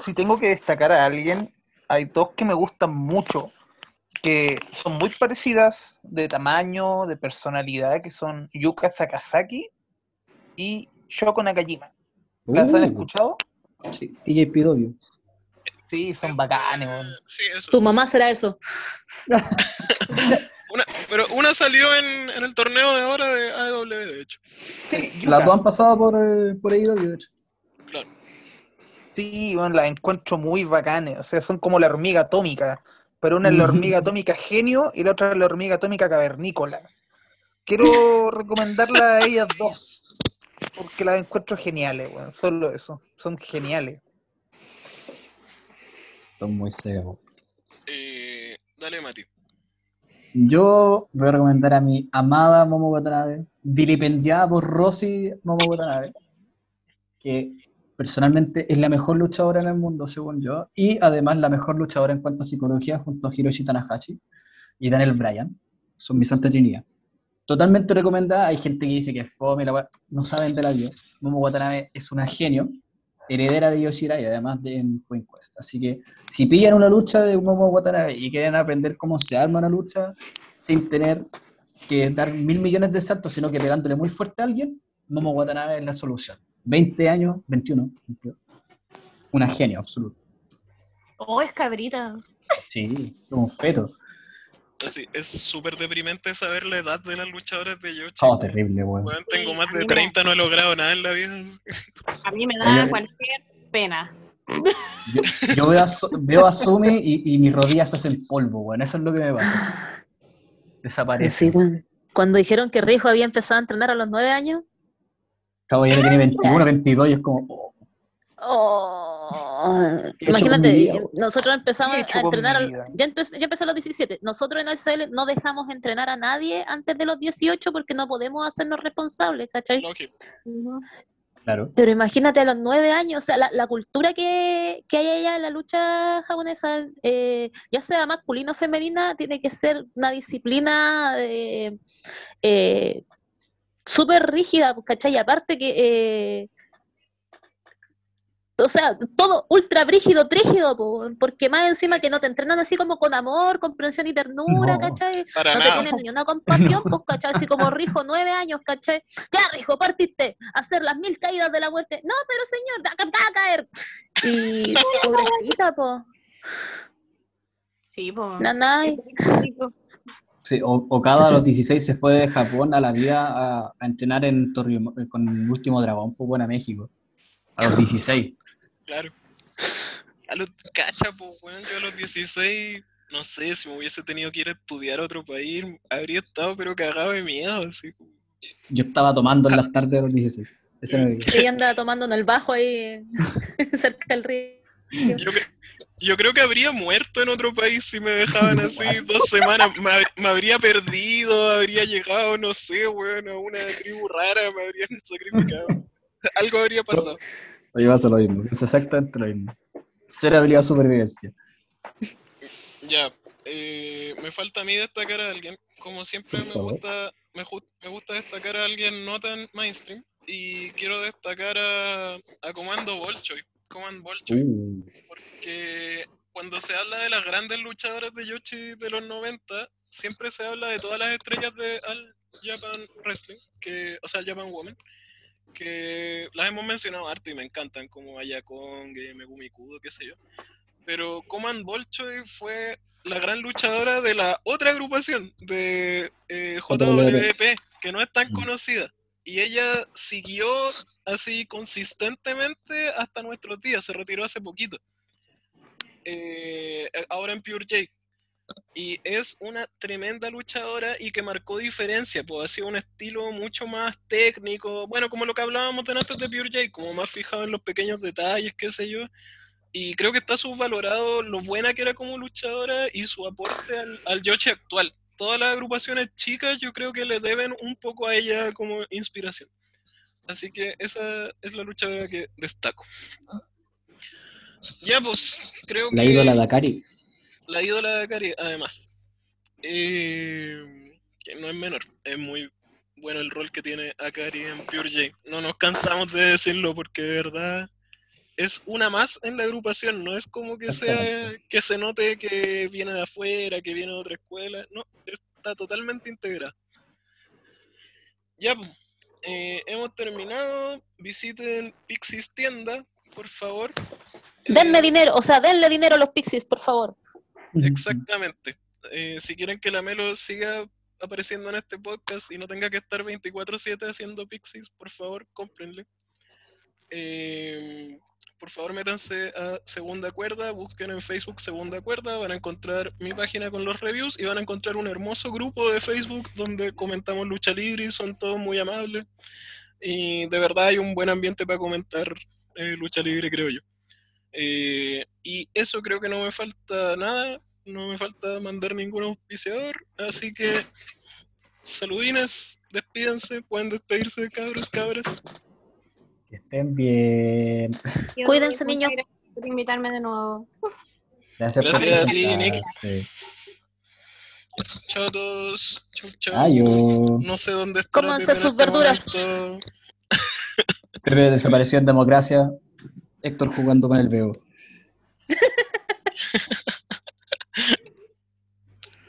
si tengo que destacar a alguien, hay dos que me gustan mucho, que son muy parecidas de tamaño, de personalidad, que son Yuka Sakazaki y Shoko Nakajima. ¿Las han Uh, escuchado? sí, TJPW. Sí, son bacanes. Eh, sí, eso. Tu mamá será eso. Una, pero una salió en, en el torneo de ahora de AEW, de hecho. Sí, Las dos han pasado por, eh, por AEW, de hecho. Claro. Sí, bueno, las encuentro muy bacanes. O sea, son como la hormiga atómica. Pero una es la hormiga atómica genio y la otra es la hormiga atómica cavernícola. Quiero recomendarla a ellas dos. Porque las encuentro geniales, weón. Solo eso. Son geniales. Son muy secos. Eh, dale, Mati. Yo voy a recomendar a mi amada Momo Watanabe, vilipendiada por Rosy Momo Watanabe, que personalmente es la mejor luchadora en el mundo, según yo, y además la mejor luchadora en cuanto a psicología junto a Hiroshi Tanahashi y Daniel Bryan. Son mi santa trinidad. Totalmente recomendada. Hay gente que dice que es fome, la no saben de la vida. Momo Watanabe es una genio, heredera de Yoshira y además de en Quest. Así que si pillan una lucha de Momo Watanabe y quieren aprender cómo se arma una lucha sin tener que dar mil millones de saltos, sino que pegándole muy fuerte a alguien, Momo Watanabe es la solución. 20 años, 21. 22. Una genio absoluta. Oh, es cabrita. Sí, como un feto. Así, es súper deprimente saber la edad de las luchadoras de Yoshi. Oh, terrible, weón. Tengo Sí, más de mí me- 30, no he logrado nada en la vida. A mí me Oye, da cualquier pena. Yo, yo veo, a, Su- veo a Sumi y, y mis rodillas se hacen polvo, weón. Eso es lo que me pasa. Desaparece. Sí. Cuando dijeron que Rijo había empezado a entrenar a los nueve años, Cabo ya tiene 21, 22 y es como. oh, oh, ¿Qué he hecho con mi imagínate, nosotros empezamos ¿Qué he hecho a entrenar, ya, empe- ya a los 17, nosotros en ASL no dejamos entrenar a nadie antes de los 18 porque no podemos hacernos responsables, ¿cachai? Lógico. Claro. Pero imagínate a los nueve años, o sea, la, la cultura que, que hay allá en la lucha japonesa, eh, ya sea masculina o femenina, tiene que ser una disciplina eh, eh, súper rígida, pues, ¿cachai? Y aparte que, eh, o sea, todo ultra brígido, trígido, po, porque más encima que no te entrenan así como con amor, comprensión y ternura, No. ¿cachai? Para no nada. te tienen ni una compasión, pues, ¿cachai? Así como Rijo, nueve años, ¿cachai? Ya, Rijo, partiste a hacer las mil caídas de la muerte. No, pero señor, da, da a caer. Y pobrecita, pues. Sí, pues. Nanay. Sí, o- Okada a los 16 se fue de Japón a la vida a, a entrenar en Torrio- con el último dragón, pues bueno, a México. A los 16. Claro. A los cacha, pues, weón, yo a los 16, no sé, si me hubiese tenido que ir a estudiar a otro país, habría estado pero cagado de miedo, así como- Yo estaba tomando en las tardes de los 16. Ese era mi- Ella anda tomando en el bajo ahí cerca del río. Yo, cre- yo creo que habría muerto en otro país si me dejaban así dos semanas. Me, me habría perdido, habría llegado, no sé, weón, a una tribu rara, me habrían sacrificado. Algo habría pasado. Oye, pasa lo mismo. Es exactamente lo mismo. Cero habilidad de supervivencia. Ya, eh, me falta a mí destacar a alguien. Como siempre me gusta, me, me gusta destacar a alguien no tan mainstream. Y quiero destacar a, a Comando Bolchoy. Command Bolchoy. Uh, porque cuando se habla de las grandes luchadoras de Yoshi de los 90, siempre se habla de todas las estrellas de All Japan Wrestling, que, o sea, Japan Women, que las hemos mencionado harto y me encantan, como Ayakong, Megumi Kudo, qué sé yo. Pero Command Bolchoy fue la gran luchadora de la otra agrupación, de eh, JWP, que no es tan Mm. conocida. Y ella siguió así consistentemente hasta nuestros días, se retiró hace poquito. Eh, ahora en Pure J. Y es una tremenda luchadora y que marcó diferencia, pues ha sido un estilo mucho más técnico, bueno, como lo que hablábamos de antes de Pure J, como más fijado en los pequeños detalles, qué sé yo. Y creo que está subvalorado lo buena que era como luchadora y su aporte al, al Yoshi actual. Todas las agrupaciones chicas yo creo que le deben un poco a ella como inspiración. Así que esa es la luchadora que destaco. Ya pues, creo la que ídola de Akari. La ídola de Akari, además. Eh, que no es menor, es muy bueno el rol que tiene Akari en Pure J. No nos cansamos de decirlo porque de verdad es una más en la agrupación, no es como que sea que se note que viene de afuera, que viene de otra escuela, no, está totalmente integrada. Ya, eh, hemos terminado, visiten Pixis tienda, por favor. Denme Eh, dinero, o sea, denle dinero a los pixies, por favor. Exactamente. Eh, si quieren que la Melo siga apareciendo en este podcast y no tenga que estar 24/7 haciendo pixies, por favor, cómprenle. Eh, por favor, métanse a Segunda Cuerda, busquen en Facebook Segunda Cuerda, van a encontrar mi página con los reviews y van a encontrar un hermoso grupo de Facebook donde comentamos lucha libre son todos muy amables. Y de verdad hay un buen ambiente para comentar eh, lucha libre, creo yo. Eh, y eso creo que no me falta nada, no me falta mandar ningún auspiciador, así que saludines, despídense, pueden despedirse, cabros, cabras. Que estén bien. Yo- Cuídense, niños. gracias por invitarme de nuevo. Gracias, Gracias por a ti, Nick. presentarse. Chao a todos, chau chau. No sé dónde está. Cómanse sus verduras. Pepe desapareció en democracia. Héctor jugando con el Bebo.